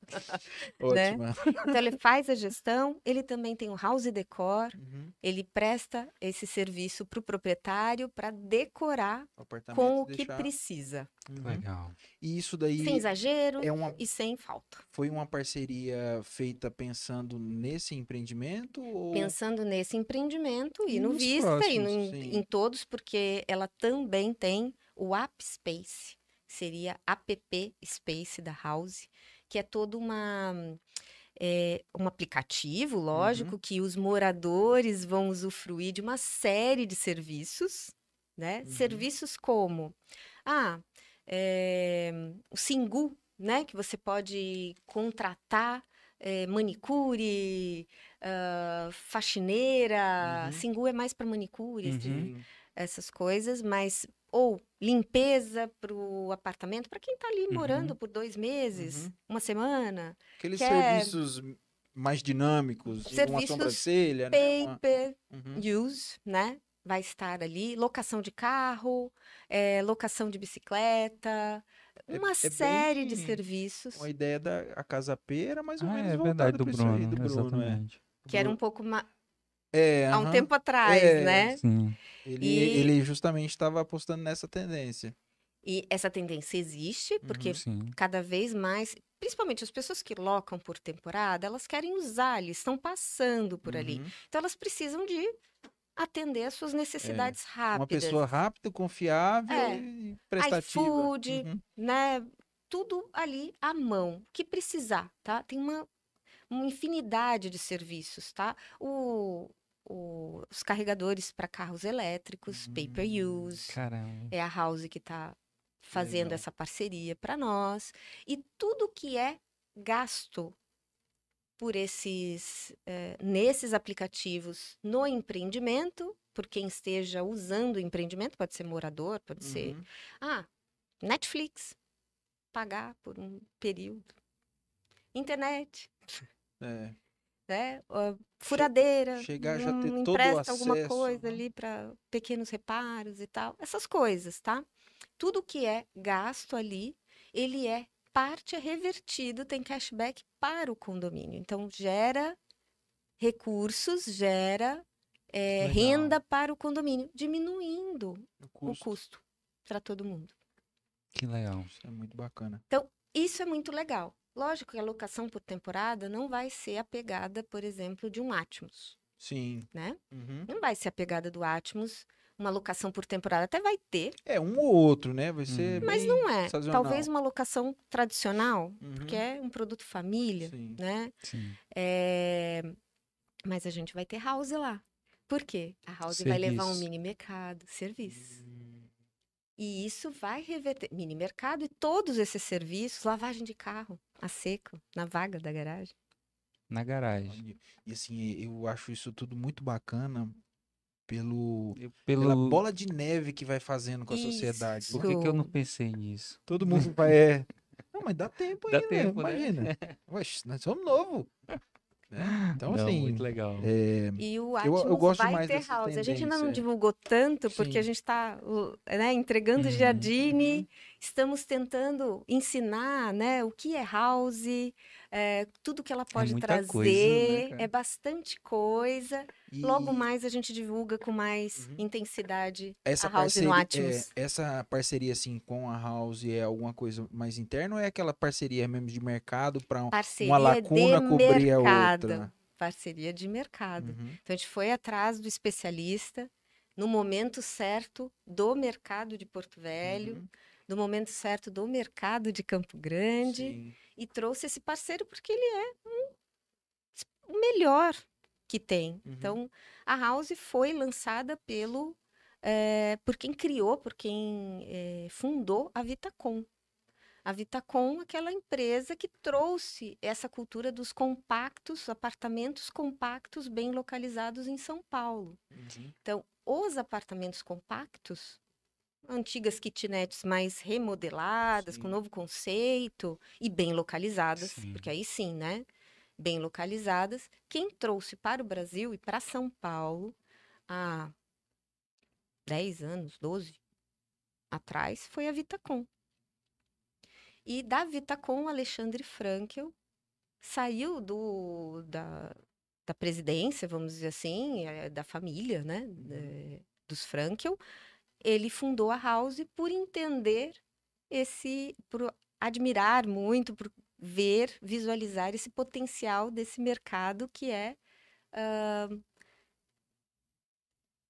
*laughs* né? Então, ele faz a gestão, ele também tem o house decor, Uhum. ele presta esse serviço para o proprietário para decorar O com o que deixar- precisa. Uhum. Legal. E isso daí Sem exagero é uma, e sem falta. foi uma parceria feita pensando nesse empreendimento? Ou... Pensando nesse empreendimento e E no Vista e no- próximos, em, em todos, porque ela também tem o App Space, seria app Space da House, que é todo uma é, um aplicativo, lógico, que os moradores vão usufruir de uma série de serviços, né? Uhum. Serviços como ah, é, o Singu, né? Que você pode contratar é, manicure, ah, faxineira. Uhum. Singu é mais para manicure, Uhum. Essas coisas, mas ou limpeza para o apartamento para quem está ali morando Uhum. por dois meses, Uhum. uma semana. Aqueles Quer- serviços mais dinâmicos, uma Serviços sobrancelha, né? Uma... Paper Uhum. use, né? Vai estar ali, locação de carro, eh, locação de bicicleta, É- uma é bem série de serviços Uma ideia da a Casa P era mais ou Ah, menos é voltada verdade, do isso aí, Bruno. do Bruno, é. exatamente. que era um pouco ma- É, há um tempo atrás, É. né? Sim. Ele, E- ele justamente estava apostando nessa tendência. E essa tendência existe, porque Sim. cada vez mais, principalmente as pessoas que locam por temporada, elas querem usar, eles estão passando por ali. Uhum. Então elas precisam de atender às suas necessidades É, Uma rápidas, pessoa rápida, confiável É. e prestativa. iFood, Uhum. né? Tudo ali à mão, que precisar, tá? Tem uma, uma infinidade de serviços, tá? O, o- os carregadores para carros elétricos, pay per Hum, use, Caramba. é a House que está fazendo legal. essa parceria para nós. E tudo que é gasto por esses, eh, nesses aplicativos no empreendimento, por quem esteja usando o empreendimento, pode ser morador, pode ser Uhum. ah, Netflix. Pagar por um período. Internet, É. né? Furadeira. chegar já ter todo o empresta alguma acesso, coisa né? ali para pequenos reparos e tal. Essas coisas, tá? Tudo que é gasto ali, ele é parte é revertido, tem cashback para o condomínio. Então, gera recursos, gera Legal. renda para o condomínio, diminuindo O custo. custo para todo mundo. Que legal. Isso é muito bacana. Isso é muito legal. Lógico que a locação por temporada não vai ser a pegada, por exemplo, de um Atmos, Sim. né? Uhum. Não vai ser a pegada do Atmos, uma locação por temporada. Até vai ter, É um ou outro, né? Vai ser. Uhum. mas não é. sazonal. Talvez uma locação tradicional, Uhum. porque é um produto família, Sim. né? Sim. É, Mas a gente vai ter house lá. Por quê? A house vai levar um Serviço. mini mercado, serviço. E isso vai reverter. Mini mercado e todos esses serviços, lavagem de carro a seco, na vaga da garagem. Na garagem. E assim, eu acho isso tudo muito bacana pelo Eu- pela Pelo... bola de neve que vai fazendo com a sociedade. Por né? que, que eu não Isso. pensei nisso? Todo mundo vai. É... *laughs* Não, mas dá tempo Dá ainda, tempo, né? imagina. *laughs* Oxe, nós somos novos. Né? Então, Não, assim. muito legal. é, E o Eu- eu Atmos gosto vai mais ter house. A gente ainda não tendência. divulgou tanto, porque Sim. a gente está né, entregando o Uhum, Giardini, estamos tentando ensinar né, o que é house, é, tudo que ela pode muita trazer, coisa, né, é bastante coisa. e Logo mais a gente divulga com mais Uhum. intensidade essa a house parceria, no é, Atmos. essa parceria assim com a House é alguma coisa mais interna ou é aquela parceria mesmo de mercado para Parceria uma lacuna cobrir a mercado. outra? Parceria de mercado. Uhum. Então a gente foi atrás do especialista no momento certo do mercado de Porto Velho, Uhum. No momento certo do mercado de Campo Grande Sim. e trouxe esse parceiro porque ele é um- o melhor que tem. Uhum. Então a House foi lançada pelo eh, por quem criou, por quem eh, fundou a Vitacom. A Vitacom, aquela empresa que trouxe essa cultura dos compactos, apartamentos compactos bem localizados em São Paulo. Uhum. Então, os apartamentos compactos, antigas kitnets mais remodeladas, com Sim. novo conceito e bem localizadas, Sim. porque aí sim, né? Bem localizadas. Quem trouxe para o Brasil e para São Paulo há 10 anos, 12 atrás, foi a Vitacom. E da Vitacom, Alexandre Frankel saiu do, da, da presidência, vamos dizer assim, eh, da família, né, de- dos Frankel. Ele fundou a House por entender esse, por admirar muito, por ver, visualizar esse potencial desse mercado que é ah,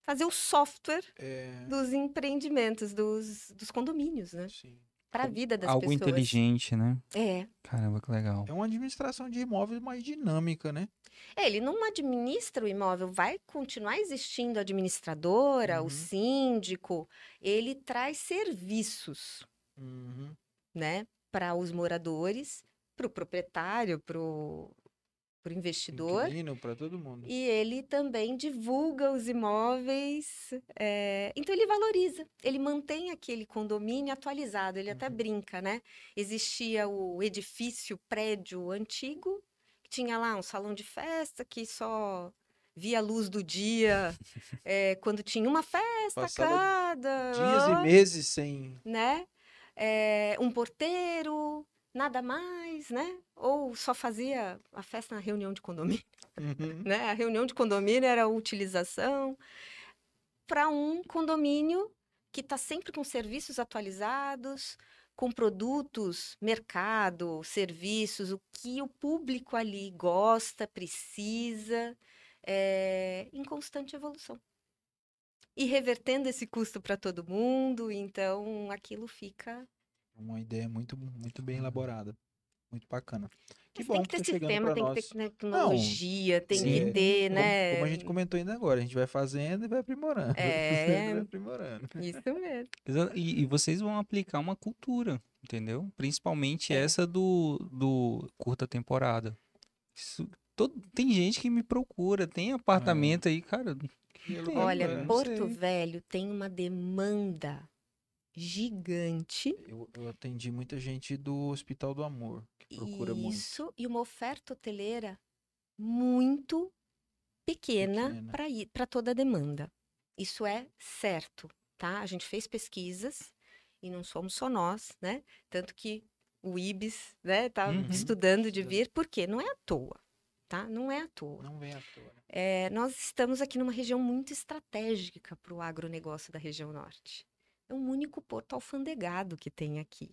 fazer o software É, dos empreendimentos, dos, dos condomínios, né? sim. Para a vida das Algo pessoas. inteligente, né? É. Caramba, que legal. É uma administração de imóveis mais dinâmica, né? É, ele não administra o imóvel, vai continuar existindo a administradora, Uhum. o síndico, ele traz serviços, Uhum. né, para os moradores, para o proprietário, para o investidor. Inquilino para todo mundo. E ele também divulga os imóveis. é, Então, ele valoriza, ele mantém aquele condomínio atualizado. Ele até Uhum. brinca, né? Existia o edifício, prédio antigo, que tinha lá um salão de festa que só via a luz do dia é, *laughs* quando tinha uma festa a Passava cada. Dias ó, e meses sem. né? É, um porteiro, nada mais, né? Ou só fazia a festa na reunião de condomínio Uhum. né? A reunião de condomínio era a utilização para um condomínio que está sempre com serviços atualizados, com produtos, mercado, serviços, o que o público ali gosta, precisa, é, em constante evolução. E revertendo esse custo para todo mundo, então aquilo fica. Uma ideia muito, muito bem elaborada. Muito bacana. Que Mas bom tem que que ter tá chegando sistema, tem nós. que ter tecnologia, tem sim, que é. ter, né? Como, a gente comentou ainda agora, a gente vai fazendo e vai aprimorando. É. *laughs* vai aprimorando. Isso mesmo. *laughs* E, e vocês vão aplicar uma cultura, entendeu? Principalmente É. essa do, do curta temporada. Isso- todo- tem gente que me procura, tem apartamento aí, cara. Que Olha, é, não Porto. Velho tem uma demanda gigante. Eu, eu atendi muita gente do Hospital do Amor, que procura muito. Isso, e uma oferta hoteleira muito pequena Pequena. para toda a demanda. Isso é certo, tá? A gente fez pesquisas e não somos só nós, né? Tanto que o IBS, né, tá Uhum. estudando de vir, porque não é à toa, tá? Não é à toa. Não vem à toa. né? É, nós estamos aqui numa região muito estratégica para o agronegócio da região norte. É o único porto alfandegado que tem aqui.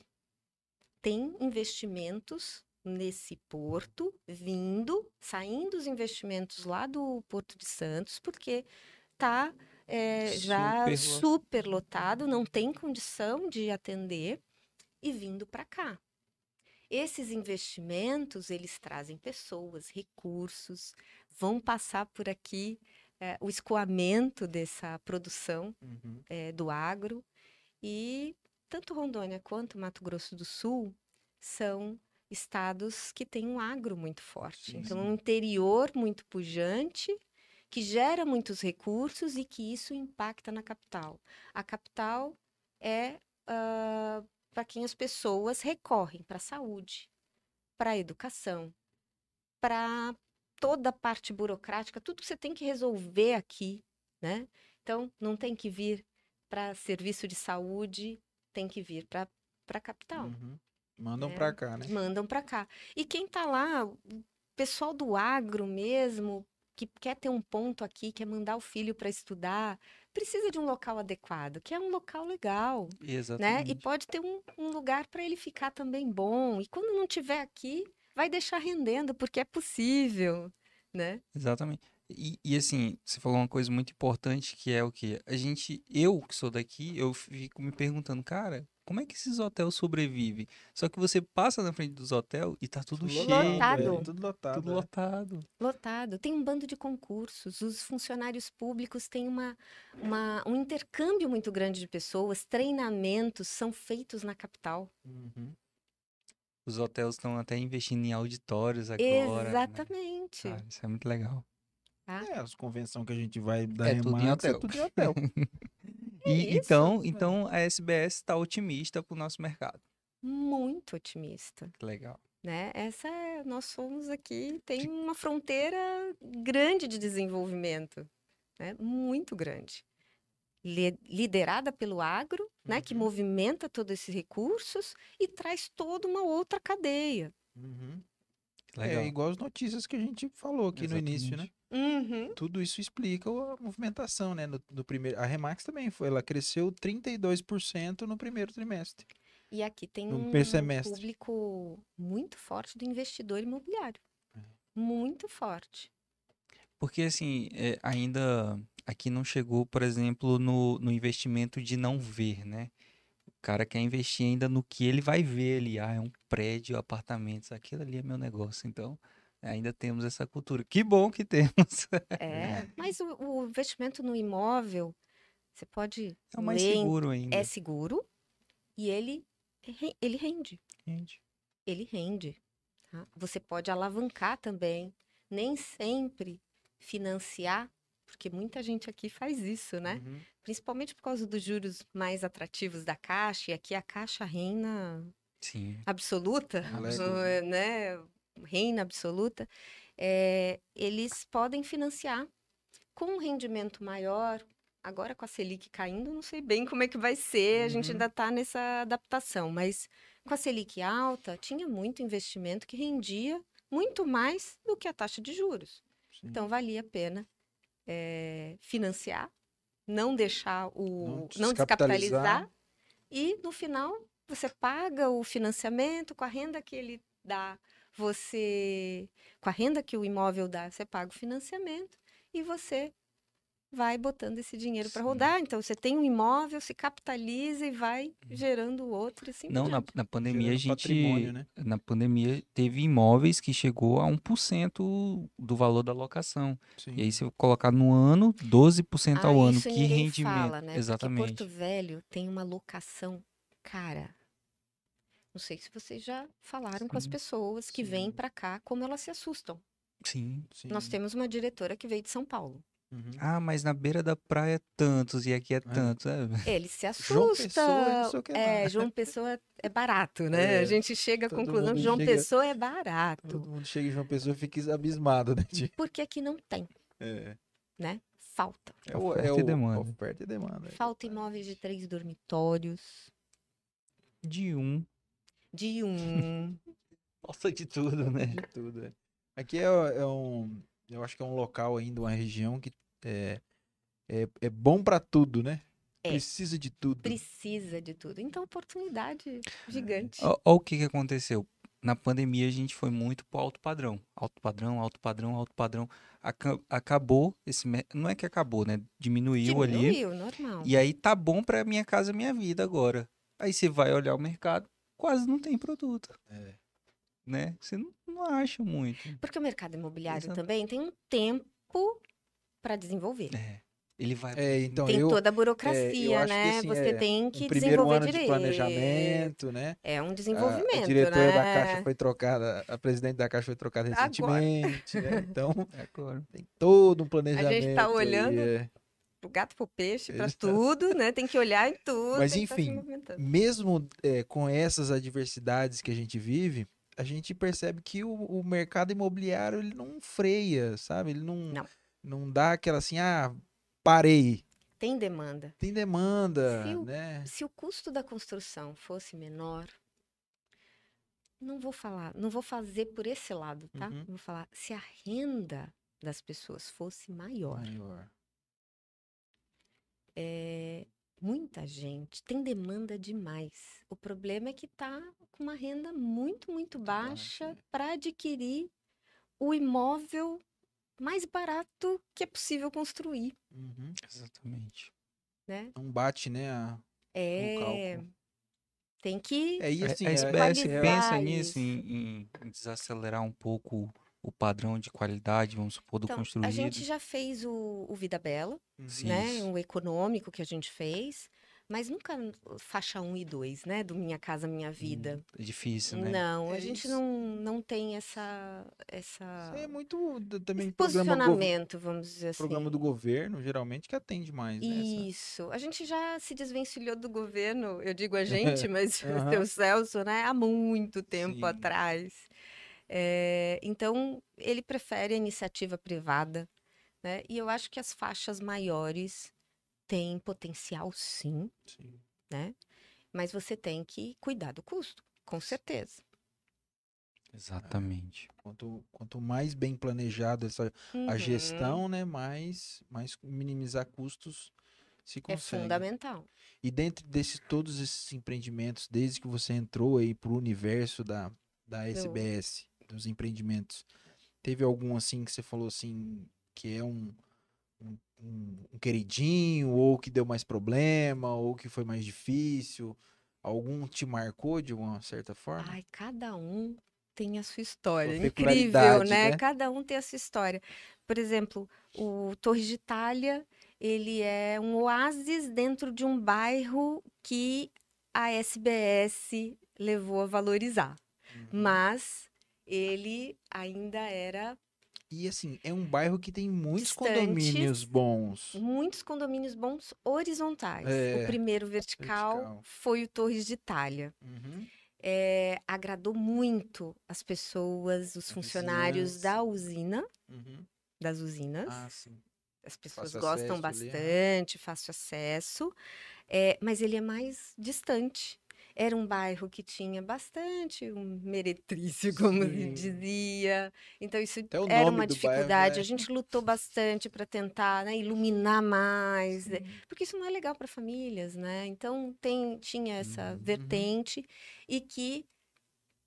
Tem investimentos nesse porto vindo, saindo os investimentos lá do Porto de Santos, porque tá é, já Super lo- super lotado, não tem condição de atender e vindo para cá. Esses investimentos, eles trazem pessoas, recursos, vão passar por aqui eh, o escoamento dessa produção Uhum. eh, do agro e tanto Rondônia quanto Mato Grosso do Sul são estados que têm um agro muito forte. Sim, então, sim. um interior muito pujante que gera muitos recursos e que isso impacta na capital. A capital é para quem as pessoas recorrem para a saúde, para a educação, para toda a parte burocrática, tudo que você tem que resolver aqui, né? Então, não tem que vir para serviço de saúde, tem que vir para a capital. Uhum. Mandam É. pra cá, né? Mandam para cá. E quem tá lá, o pessoal do agro mesmo, que quer ter um ponto aqui, quer mandar o filho para estudar, precisa de um local adequado, que é um local legal, né? E Exatamente. pode ter um, um lugar para ele ficar também bom. E quando não tiver aqui, vai deixar rendendo, porque é possível, né? Exatamente. E, e, assim, você falou uma coisa muito importante que é o que a gente, eu que sou daqui, eu fico me perguntando, cara, como é que esses hotéis sobrevivem? Só que você passa na frente dos hotéis e tá tudo cheio, Lotado. velho. Tudo lotado. tudo é. lotado. Lotado. Tem um bando de concursos. Os funcionários públicos têm uma, uma- um intercâmbio muito grande de pessoas. Treinamentos são feitos na capital. Uhum. Os hotéis estão até investindo em auditórios agora. né? Exatamente. Cara, isso é muito legal. É, as convenções que a gente vai da É tudo em Remax, hotel. É tudo em hotel. *laughs* E isso, então, então a SBS está otimista pro nosso mercado. Muito otimista. Que legal. Né? Essa é, nós somos aqui, tem uma fronteira grande de desenvolvimento, né? Muito grande. li- liderada pelo agro, né, que Uhum. movimenta todos esses recursos e traz toda uma outra cadeia. Uhum. Legal. É igual as notícias que a gente falou aqui no início, né? Exatamente. Tudo isso explica a movimentação, né? No, no primeiro, a Remax também foi, ela cresceu 32% no primeiro trimestre. E aqui tem um semestre. público muito forte do investidor imobiliário. É. Muito forte. Porque assim, é, ainda aqui não chegou, por exemplo, no, no investimento de não ver, né? O cara quer investir ainda no que ele vai ver ali. Ah, é um prédio, apartamentos, aquilo ali é meu negócio. Então, ainda temos essa cultura. Que bom que *laughs* temos. É, mas o, o investimento no imóvel, você pode É o mais ler seguro ainda. é seguro e ele, ele rende. Gente. Ele rende. tá? Você pode alavancar também. Nem sempre financiar, porque muita gente aqui faz isso, né? Uhum. Principalmente por causa dos juros mais atrativos da Caixa, e aqui a Caixa reina Sim. absoluta, Moleque. abso- né? Reina absoluta. É, eles podem financiar com um rendimento maior. Agora com a Selic caindo, não sei bem como é que vai ser, a gente Uhum. ainda está nessa adaptação, mas com a Selic alta, tinha muito investimento que rendia muito mais do que a taxa de juros. Sim. Então valia a pena eh, financiar, não deixar o Não não, descapitalizar. descapitalizar e no final você paga o financiamento com a renda que ele dá, você com a renda que o imóvel dá, você paga o financiamento e você vai botando esse dinheiro para Sim. rodar. Então você tem um imóvel, se capitaliza e vai gerando outro e assim por Não, na, na pandemia a Gerando gente. patrimônio, né? Na pandemia teve imóveis que chegou a 1% do valor da locação. Sim. E aí, se eu colocar no ano, 12% ao Ah, ano. isso Que rendimento. fala, né? Porque Exatamente. Porto Velho tem uma locação cara. Não sei se vocês já falaram com as Sim, pessoas que vêm sim. para cá, como elas se assustam. Sim. Sim. Nós temos uma diretora que veio de São Paulo. Uhum. Ah, mas na beira da praia é tantos e aqui é tantos. É. *laughs* Ele se João assusta. Pessoa, não sei o que é. João Pessoa é barato, né? É, a gente chega à todo conclusão que João chega- Pessoa é barato. Todo mundo chega em João Pessoa e fica abismado, né? de- *laughs* Porque aqui não tem, É, né? Falta. é o, Oferta é e o- demanda. Oferta e demanda. é Falta verdade. imóveis de três dormitórios, De um. de um. *laughs* Nossa, de tudo, né? De tudo, é. Aqui é, é um. Eu acho que é um local ainda, uma região que é, é, é bom pra tudo, né? É. Precisa de tudo. Precisa de tudo. Então, oportunidade gigante. Ó o que, que aconteceu. Na pandemia a gente foi muito pro alto padrão. Alto padrão, alto padrão, alto padrão. Aca- acabou esse. Não é que acabou, né? Diminuiu, ali. Diminuiu, normal. E aí tá bom pra minha casa, minha vida agora. Aí você vai olhar o mercado, quase não tem produto, É. né? Você não, não acha muito. Porque o mercado imobiliário Exato. também tem um tempo para desenvolver. É. Ele vai. É, então tem eu. toda a eu burocracia, que, né? assim, Você é, tem Um que primeiro desenvolver ano de direito. planejamento, né? É um A- desenvolvimento, a, diretora da né? Caixa foi trocada, a presidente da Caixa foi trocada recentemente, né? *laughs* Então Agora. tem todo um planejamento. tá aí, olhando é. Pro gato, pro peixe, para Exato. tudo, né? Tem que olhar em tudo. Mas, que tá enfim, mesmo é, com essas adversidades que a gente vive, a gente percebe que o, o mercado imobiliário ele não freia, sabe? Ele não, Não. Não dá aquela assim, ah, parei. Tem demanda. Tem demanda, Se o- né? Se o custo da construção fosse menor, não vou falar, não vou fazer por esse lado, tá? Uhum. Vou falar se a renda das pessoas fosse maior. Maior. É, muita gente tem demanda demais. O problema é que tá com uma renda muito, muito baixa, baixa para adquirir o imóvel mais barato que é possível construir, Uhum. Exatamente. né? Não bate, né? a- É, tem que É isso, A- assim, a é- SBS pensa nisso, isso. em, em desacelerar um pouco o padrão de qualidade, vamos supor, do Então, construído. a gente já fez o, o Vida Bela, Uhum. Sim. né? Isso. O econômico que a gente fez, mas nunca faixa 1 e 2, né? Do Minha Casa Minha Vida. É difícil, né? Não, É a gente isso. não, não tem essa, essa Isso é muito também esse programa, posicionamento, vamos dizer assim. programa do governo, geralmente, que atende mais, né? Isso. A gente já se desvencilhou do governo, eu digo a *laughs* gente, mas o Aham. seu Celso, né? Há muito tempo Sim. atrás. É, então, ele prefere a iniciativa privada, né? E eu acho que as faixas maiores tem potencial sim, Sim. né? Mas você tem que cuidar do custo, com certeza. Exatamente. Quanto, quanto mais bem planejado essa, a Uhum. gestão, né? Mais, mais minimizar custos se é consegue. fundamental. E dentro desses todos esses empreendimentos, desde que você entrou aí pro universo da, da SBS, dos empreendimentos, teve algum assim que você falou assim que é um, um, um- um queridinho, ou que deu mais problema, ou que foi mais difícil? Algum te marcou de uma certa forma? Ai, cada um tem a sua história. Incrível, né? né? Cada um tem a sua história. Por exemplo, o Torres de Itália, ele é um oásis dentro de um bairro que a SBS levou a valorizar. Uhum. Mas ele ainda era E assim, é um bairro que tem muitos condomínios bons. muitos condomínios bons horizontais. É, o primeiro vertical, vertical. foi o Torres de Itália. Uhum. É, agradou muito as pessoas, os funcionários da usina, Uhum. das usinas. Ah. As pessoas Fácil gostam acesso ali, bastante, fácil acesso, é, mas ele é mais distante. Era um bairro que tinha bastante um meretrício, *laughs* como se Sim. dizia. Então, isso era uma do bairro, dificuldade. né? A gente lutou bastante para tentar né, iluminar mais, né, porque isso não é legal para famílias, né? Então, tem, tinha essa Uhum. vertente e que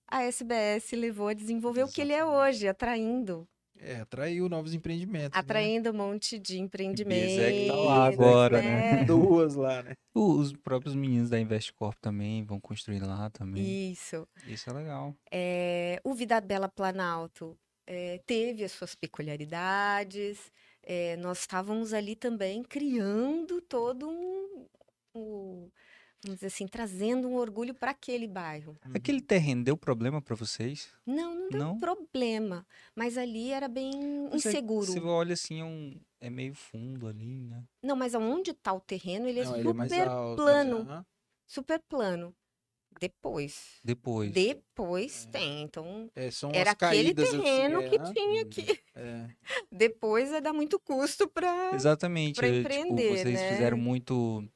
a SBS levou a desenvolver o que ele é hoje, atraindo É, atraiu novos empreendimentos. né? atraindo um monte de empreendimentos. É que tá lá agora, né? *laughs* Duas lá, né? Os próprios meninos da Investcorp também vão construir lá também. Isso. Isso é legal. É, o Vida Bela Planalto é, teve as suas peculiaridades. é, nós estávamos ali também criando todo um, um- vamos dizer assim, trazendo um orgulho para aquele bairro. Aquele terreno deu problema pra vocês? Não, não deu Não? problema, mas ali era bem é- inseguro. Você olha assim, é, um, é meio fundo ali, né? Não, mas aonde está o terreno, ele é Não, ele é mais super alto, plano, aham. super plano. Depois, Depois. depois É. tem. Então, É, são era as aquele caídas. assim, terreno é, que tinha aqui. É. *laughs* Depois é dar muito custo para Exatamente. pra é, empreender, tipo, vocês né? fizeram muito.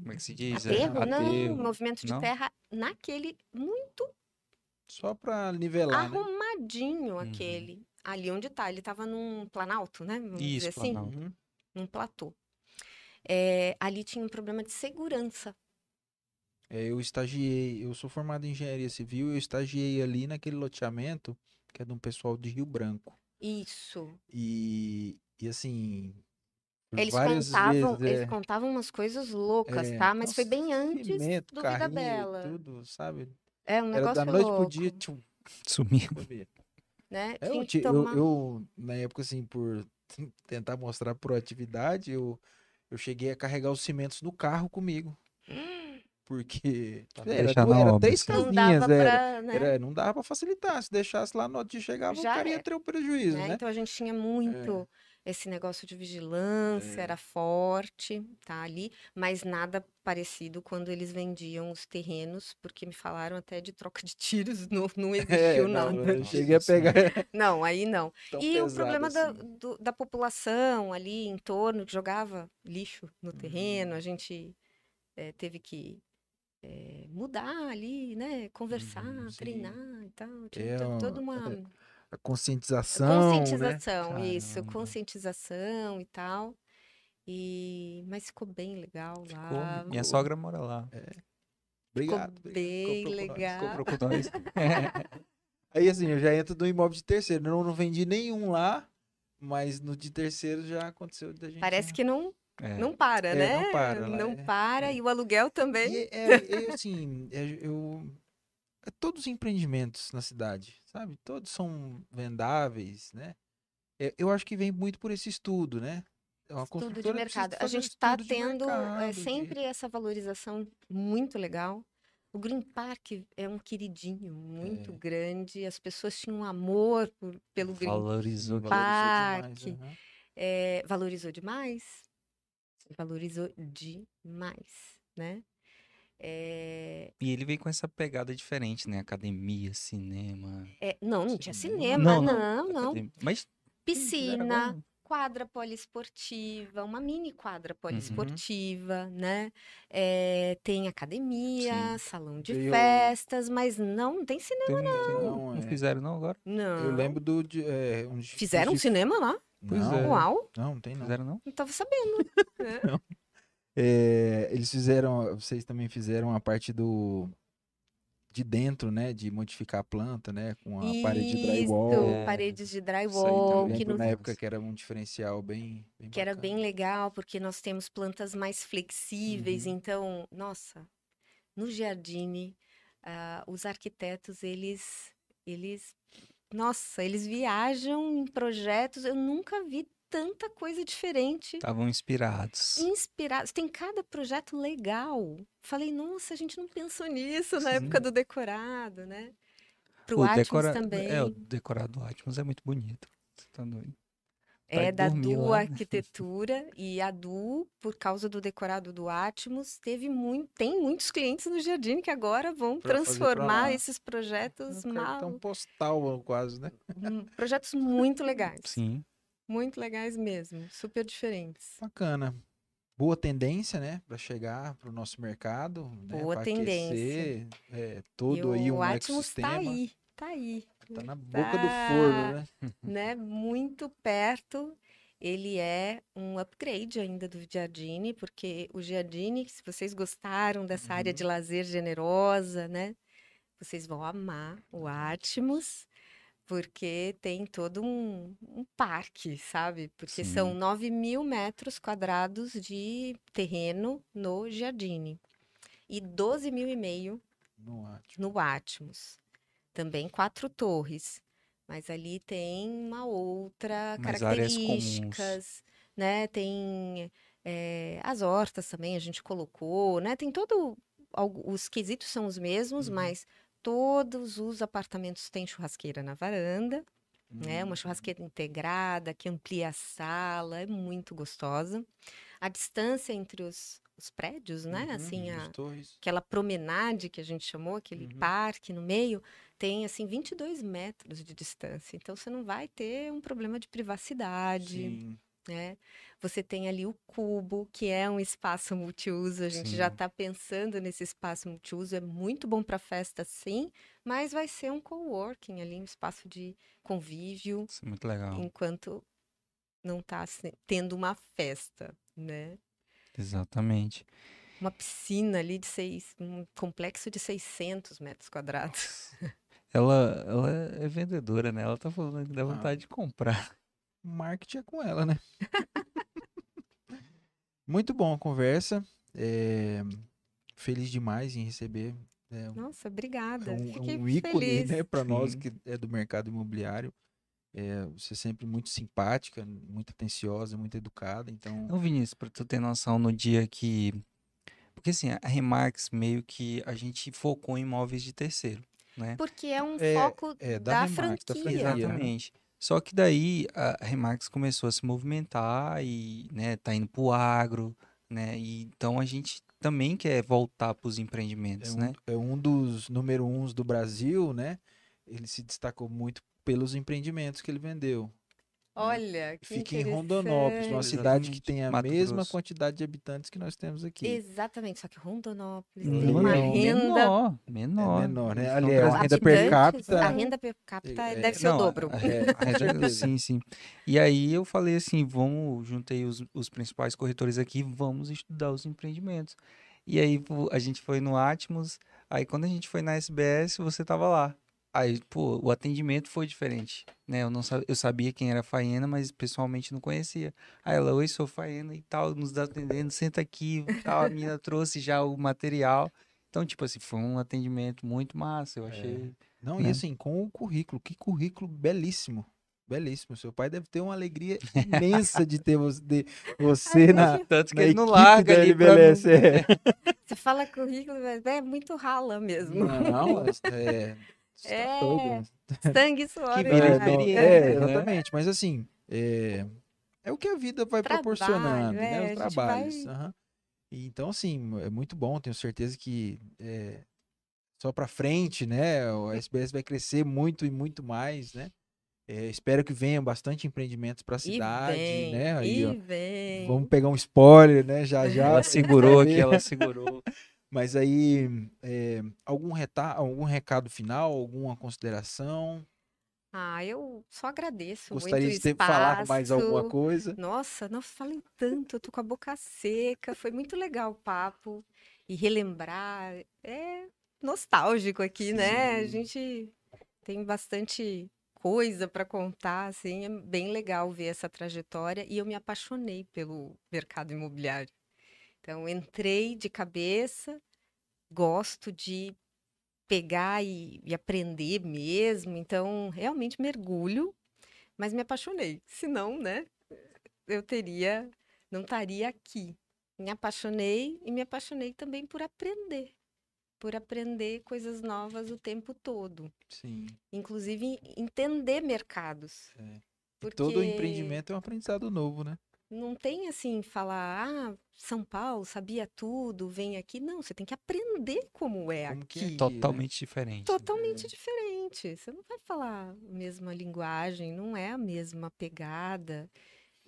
Como é que se diz? É, aterro, não, aterro. movimento de Não? terra naquele muito Só pra nivelar, né? arrumadinho Uhum. aquele. Ali onde tá, ele tava num planalto, né? Vamos dizer Isso, assim, planalto. Uhum. num platô. É, ali tinha um problema de segurança. É, eu estagiei, eu sou formado em engenharia civil, eu estagiei ali naquele loteamento, que é de um pessoal de Rio Branco. Isso. E, e assim, Eles várias contavam, vezes, eles é, contavam umas coisas loucas, é, tá? Mas foi nossa, bem antes cimento, do Vida Bela. tudo, sabe? É um Era negócio da noite louco, pro dia, tchum, *laughs* Sumiu. sumia. né? É, eu, que eu- tomar... eu, na época, assim, por *laughs* tentar mostrar proatividade, eu, eu cheguei a carregar os cimentos no carro comigo. *gasps* Porque Pra era, era obra, três assim. Não casinhas, dava era, pra, né? era- não dava pra facilitar. Se deixasse lá, no dia chegava, Já o cara ia é. ter o prejuízo, né? né? Então a gente tinha muito esse negócio de vigilância, É. era forte, tá ali, mas nada parecido quando eles vendiam os terrenos, porque me falaram até de troca de tiros, *laughs* não, não É, existiu não, nada. eu cheguei a pegar *laughs* *laughs* Não, aí não. tão E o problema da, assim. do- da população ali em torno, que jogava lixo no terreno, Uhum. a gente eh, teve que eh, mudar ali, né? Conversar, Uhum, treinar e tal. Tinha É uma- toda uma A conscientização, né? conscientização, isso, Caramba. conscientização e tal. E mas ficou bem legal Ficou- lá. Minha sogra mora lá. Obrigado. ficou bem nós. legal. Comprou com nós. Aí assim, eu já entro no imóvel de terceiro. Não, não vendi nenhum lá, mas no de terceiro já aconteceu da gente. Parece que não, É. não para, É, né? não para lá, Não é, para, é. e o aluguel também. E é, é, assim, *laughs* é, eu. É todos os empreendimentos na cidade, sabe? Todos são vendáveis, né? É, eu acho que vem muito por esse estudo, né? É uma Estudo de mercado. A um gente está estudo de tendo é, mercado, de- sempre essa valorização muito legal. O Green Park é um queridinho muito É. grande. As pessoas tinham um amor por- pelo Green Valorizou. Valorizou Park. demais, aham. É, valorizou demais. Valorizou demais, né? É, E ele veio com essa pegada diferente, né? Academia, cinema. é, não, não tinha Cinema. cinema, Não, não, não, não. Mas fizeram Piscina, quadra poliesportiva, uma mini quadra Uhum. poliesportiva, né? É, tem academia, Sim. salão de Eu- festas, mas não, não tem cinema. Tem- Não, não, não é. fizeram não agora? Não. Eu lembro do. De, é, um Fizeram um cinema lá? Pois não, é. Uau, Não, não tem não. Fizeram não? não tava sabendo. *laughs* né? É, eles fizeram, vocês também fizeram a parte do de dentro, né, de modificar a planta, né, com a parede de drywall. Isso, É, paredes de isso aí drywall, que, no- na época que era um diferencial bem, bem que era bacana. bem legal, porque nós temos plantas mais flexíveis, Uhum. então, nossa, no Giardini, ah, os arquitetos, eles, eles, nossa, eles viajam em projetos, eu nunca vi tanta coisa diferente. Estavam inspirados. Inspirados, tem cada projeto legal. Falei, nossa, a gente não pensou nisso na Sim. época do decorado, né? Pro O Atmos decora- também. É, o decorado do Atmos é muito bonito. Você tá doido? É da Du lá. Arquitetura e a Du, por causa do decorado do Atmos, teve muito, tem muitos clientes no Jardim que agora vão Pra transformar esses projetos Um cartão mal, postal quase, né? hum, projetos muito legais, Sim. Muito legais mesmo, super diferentes. Bacana. Boa tendência, né, para chegar para o nosso mercado, né, Boa pra tendência. aquecer, é, E todo aí o um Atmos tá ecossistema. aí, tá aí, Tá na boca do forno, né? *laughs* né? Muito perto. Ele é um upgrade ainda do Giardini, porque o Giardini, se vocês gostaram dessa área de lazer generosa, né? Vocês vão amar o Atmos, porque tem todo um, um parque, sabe? Porque são Sim. 9 mil metros quadrados de terreno no Giardini e 12 mil e meio No Atmos. no Atmos. Também quatro torres, mas ali tem uma outra comuns. características, né? Tem eh, as hortas também a gente colocou, né? Tem todo os quesitos são os mesmos, Uhum. mas todos os apartamentos têm churrasqueira na varanda, né? Hum. Uma churrasqueira integrada que amplia a sala, é muito gostosa. A distância entre os, os prédios, né? Uhum, Assim, as a, aquela promenade que a gente chamou, aquele Uhum. parque no meio, tem assim 22 metros de distância. Então você não vai ter um problema de privacidade, Sim. né? Você tem ali o cubo, que é um espaço multiuso. A gente já Sim. está pensando nesse espaço multiuso. É muito bom para festa, sim, mas vai ser um coworking ali, um espaço de convívio, Isso é muito legal. enquanto não está tendo uma festa, né? Exatamente. Uma piscina ali de seis, um complexo de 600 metros quadrados. Ela, ela é vendedora, né? Ela tá falando que dá Ah. vontade de comprar. Marketing é com ela, né? *laughs* Muito bom a conversa. é, Feliz demais em receber. né, Nossa, É obrigada. um, é Fiquei um ícone, feliz. né, para nós que é do mercado imobiliário. É, você é sempre muito simpática, muito atenciosa, muito educada. Então, Então, Vinícius, pra tu ter noção, no dia que. Porque assim, a Remax meio que a gente focou em imóveis de terceiro, né? Porque é um É, foco é, da da, Remax, da franquia. franquia. Exatamente. Só que daí a Remax começou a se movimentar e, né, tá indo pro agro, né? E então a gente também quer voltar pros é empreendimentos, um, né? é um dos número uns do Brasil, né? Ele se destacou muito pelos empreendimentos que ele vendeu. Olha, que Fica em Rondonópolis, uma cidade que tem a Mato mesma Grosso. quantidade de habitantes que nós temos aqui. Exatamente, só que Rondonópolis tem uma renda. menor, É menor. menor, né? Eles Ali estão é Os a renda per capita. A renda per capita É, deve ser o Não, dobro. a- é, *laughs* certeza. sim, sim. E aí eu falei assim, vamos, juntei os, os principais corretores aqui, vamos estudar os empreendimentos. E aí a gente foi no Atmos, aí quando a gente foi na SBS, você tava lá. Aí, pô, o atendimento foi diferente, né? Eu não sa- eu sabia quem era a Faena, mas pessoalmente não conhecia. Aí ela, oi, sou Faena e tal, nos atendendo, senta aqui, tal, a menina trouxe já o material. Então, tipo assim, foi um atendimento muito massa, eu achei. Não, né? e assim, com o currículo, que currículo belíssimo. Belíssimo. Seu pai deve ter uma alegria imensa de ter você, de você na, Tanto que na ele não equipe larga ali LBLS. não- É. Você fala currículo, mas é muito rala mesmo. Não, é. Tá É, *laughs* né? Sangue e suor. Que vira É, experiência, é, né? exatamente. Mas assim, é, é o que a vida vai Trabalho, proporcionando, é, né? Os gente trabalhos. vai-. E Então, assim, é muito bom. Tenho certeza que é, só para frente, né? O SBS vai crescer muito e muito mais, né? É, espero que venham bastante empreendimentos para a E cidade, vem, né? Aí, e ó, vem. vamos pegar um spoiler, né? Já já. *laughs* Ela segurou aqui, ela segurou. Mas aí, é, algum, reta algum recado final, alguma consideração? Ah, eu só agradeço Gostaria muito de ter o falado mais alguma espaço. coisa? Nossa, não falei tanto, eu tô com a boca seca. Foi muito legal o papo e relembrar. É nostálgico aqui, né? A Sim. gente tem bastante coisa para contar, assim, é bem legal ver essa trajetória e eu me apaixonei pelo mercado imobiliário. Então, entrei de cabeça, gosto de pegar e, e aprender mesmo, então realmente mergulho, mas me apaixonei. Senão, né, eu teria, não estaria aqui. Me apaixonei e me apaixonei também por aprender, por aprender coisas novas o tempo todo, Sim. inclusive entender mercados. É. Porque Todo empreendimento é um aprendizado novo, né? Não tem assim falar, ah, São Paulo sabia tudo, vem aqui. Não, você tem que aprender como é Como é aqui. aqui, né? Totalmente diferente. Totalmente diferente. Você não vai falar a mesma linguagem, não é a mesma pegada.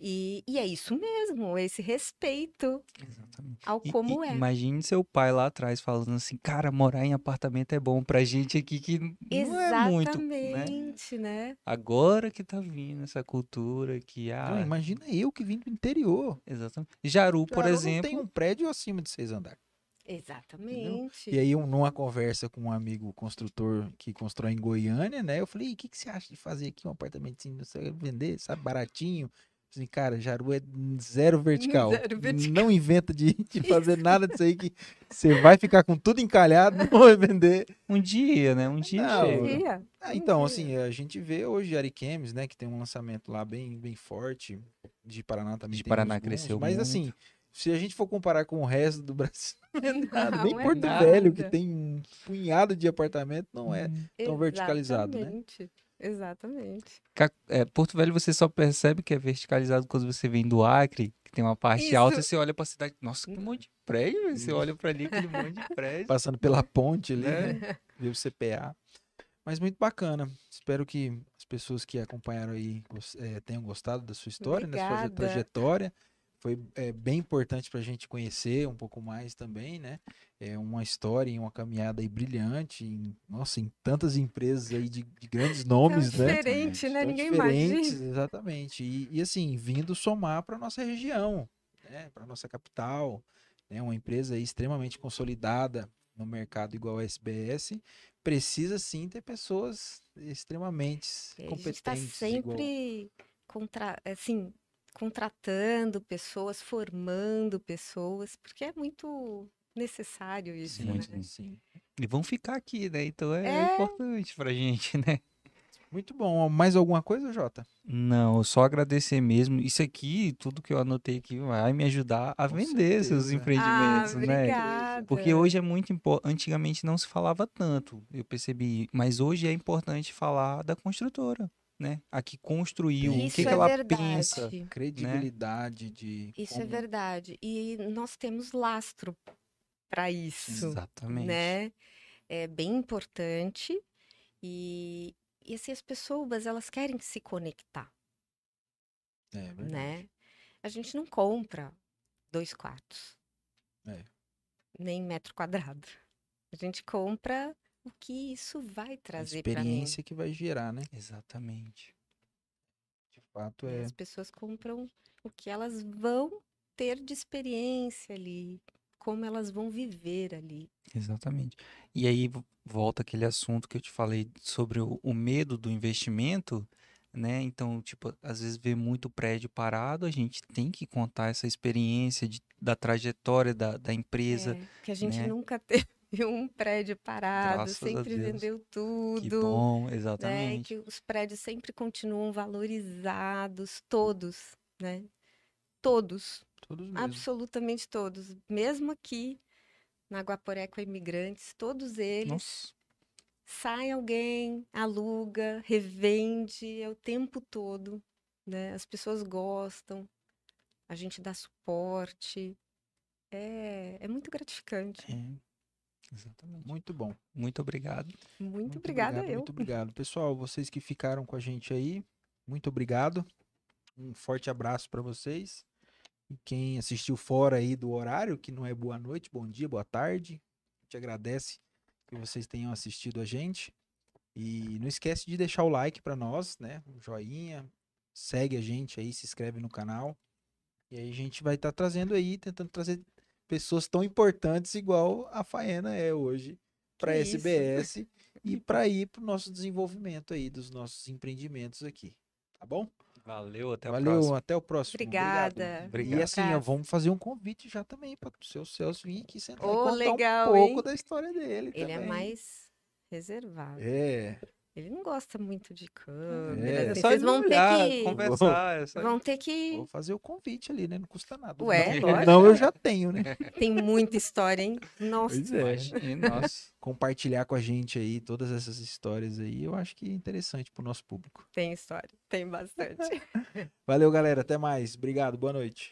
E, e é isso mesmo, esse respeito Exatamente. ao como e- é. Imagine seu pai lá atrás falando assim, cara, morar em apartamento é bom pra gente aqui que não é muito, né? Exatamente, né? Agora que tá vindo essa cultura que Não, ah, imagina eu que vim do interior. exatamente. Jaru, por Jaru não exemplo, tem um prédio acima de seis andares. Exatamente. E aí, um- numa conversa com um amigo construtor que constrói em Goiânia, né? Eu falei, o que, que você acha de fazer aqui um apartamentinho, você vender, sabe, baratinho? Assim, cara, Jaru é zero vertical. *laughs* Zero vertical. Não inventa de, de *laughs* fazer nada disso aí que você vai ficar com tudo encalhado, não vai vender. um dia, né? Um dia Não, chega. Dia. Ah, então, Entendi. assim, a gente vê hoje Ariquemes, né, que tem um lançamento lá bem, bem forte. De Paraná também De tem Paraná alguns, cresceu Mas muito. assim, se a gente for comparar com o resto do *laughs* Brasil, não é nada. Nem Não é Porto nada. Velho, que tem um punhado de apartamento, não é Hum. tão verticalizado, né? Exatamente. É, Porto Velho você só percebe que é verticalizado quando você vem do Acre, que tem uma parte Isso. alta e você olha pra cidade. Nossa, que monte de prédio. velho. Você olha pra ali, aquele monte de prédio. Passando pela ponte ali, É. né? Vê o CPA. Mas muito bacana. Espero que as pessoas que acompanharam aí eh, tenham gostado da sua história, da sua Obrigada. trajetória. Foi eh, bem importante para a gente conhecer um pouco mais também, né? É uma história e uma caminhada aí brilhante, em, nossa, em tantas empresas aí de, de grandes nomes, né? diferente, né? Ninguém diferentes, imagina. Exatamente. E, e, assim, vindo somar para nossa região, né? Para nossa capital, né? Uma empresa extremamente consolidada no mercado igual a SBS, precisa sim ter pessoas extremamente E A gente está competentes. igual- sempre contra, assim, contratando pessoas, formando pessoas, porque é muito necessário isso, Sim, né? sim, sim. E vão ficar aqui, né? Então é, É. importante pra gente, *laughs* né? Muito bom. Mais alguma coisa, Jota? Não, só agradecer mesmo. Isso aqui, tudo que eu anotei aqui, vai me ajudar a Com vender seus certeza. Ah, empreendimentos, né? obrigada. Porque hoje é muito importante. Antigamente não se falava tanto, eu percebi. Mas hoje é importante falar da construtora, né? A que construiu, o Isso que, que é ela verdade. pensa. Credibilidade de. Isso é como- verdade. E nós temos lastro para isso, Exatamente. né? É bem importante e, e assim, as pessoas, elas querem se conectar, É verdade. né? A gente não compra dois quartos. É. Nem metro quadrado. A gente compra o que isso vai trazer para mim. experiência que vai gerar, né? Exatamente. De fato, é. As pessoas compram o que elas vão ter de experiência ali, como elas vão viver ali. Exatamente. E aí vo- volta aquele assunto que eu te falei sobre o, o medo do investimento, né? Então, tipo, às vezes vê muito prédio parado, a gente tem que contar essa experiência de- da trajetória da, da empresa. É, que a gente né? nunca *laughs* teve *laughs* um prédio parado, Graças sempre vendeu Que tudo, bom, né? exatamente. Que os prédios sempre continuam valorizados, todos, né? Todos, Todos mesmo. absolutamente todos. Mesmo aqui na Guaporé com imigrantes, todos eles Nossa, sai alguém, aluga, revende, é o tempo todo, né? As pessoas gostam, a gente dá suporte, é, é muito gratificante. é. Exatamente. Muito bom. Muito obrigado. Muito, obrigada obrigado, eu. Muito obrigado. Pessoal, vocês que ficaram com a gente aí, muito obrigado. Um forte abraço para vocês. E quem assistiu fora aí do horário, que não é boa noite, bom dia, boa tarde. A gente agradece que vocês tenham assistido a gente. E não esquece de deixar o like para nós, né? Um joinha. Segue a gente aí, se inscreve no canal. E aí a gente vai estar trazendo aí, tentando trazer pessoas tão importantes igual a Faena é hoje para isso. SBS *laughs* e para ir para o nosso desenvolvimento aí dos nossos empreendimentos aqui. Tá bom? Valeu, até a Valeu, próxima. até o próximo. Obrigada. Obrigado. E assim, ó, vamos fazer um convite já também para o seu Celso vir aqui sentar e Ô, contar legal, um pouco hein? da história dele Ele é também. mais reservado. É, ele não gosta muito de câmera. É, assim, vocês vão olhar, ter que conversar. É vão ter que Vou fazer o convite ali, né? Não custa nada. Ué, não, não eu já tenho, né? *laughs* Tem muita história, hein? Nossa. Pois é. Nossa. Compartilhar com a gente aí todas essas histórias aí, eu acho que é interessante pro nosso público. Tem história, tem bastante. *laughs* Valeu, galera. Até mais. Obrigado. Boa noite.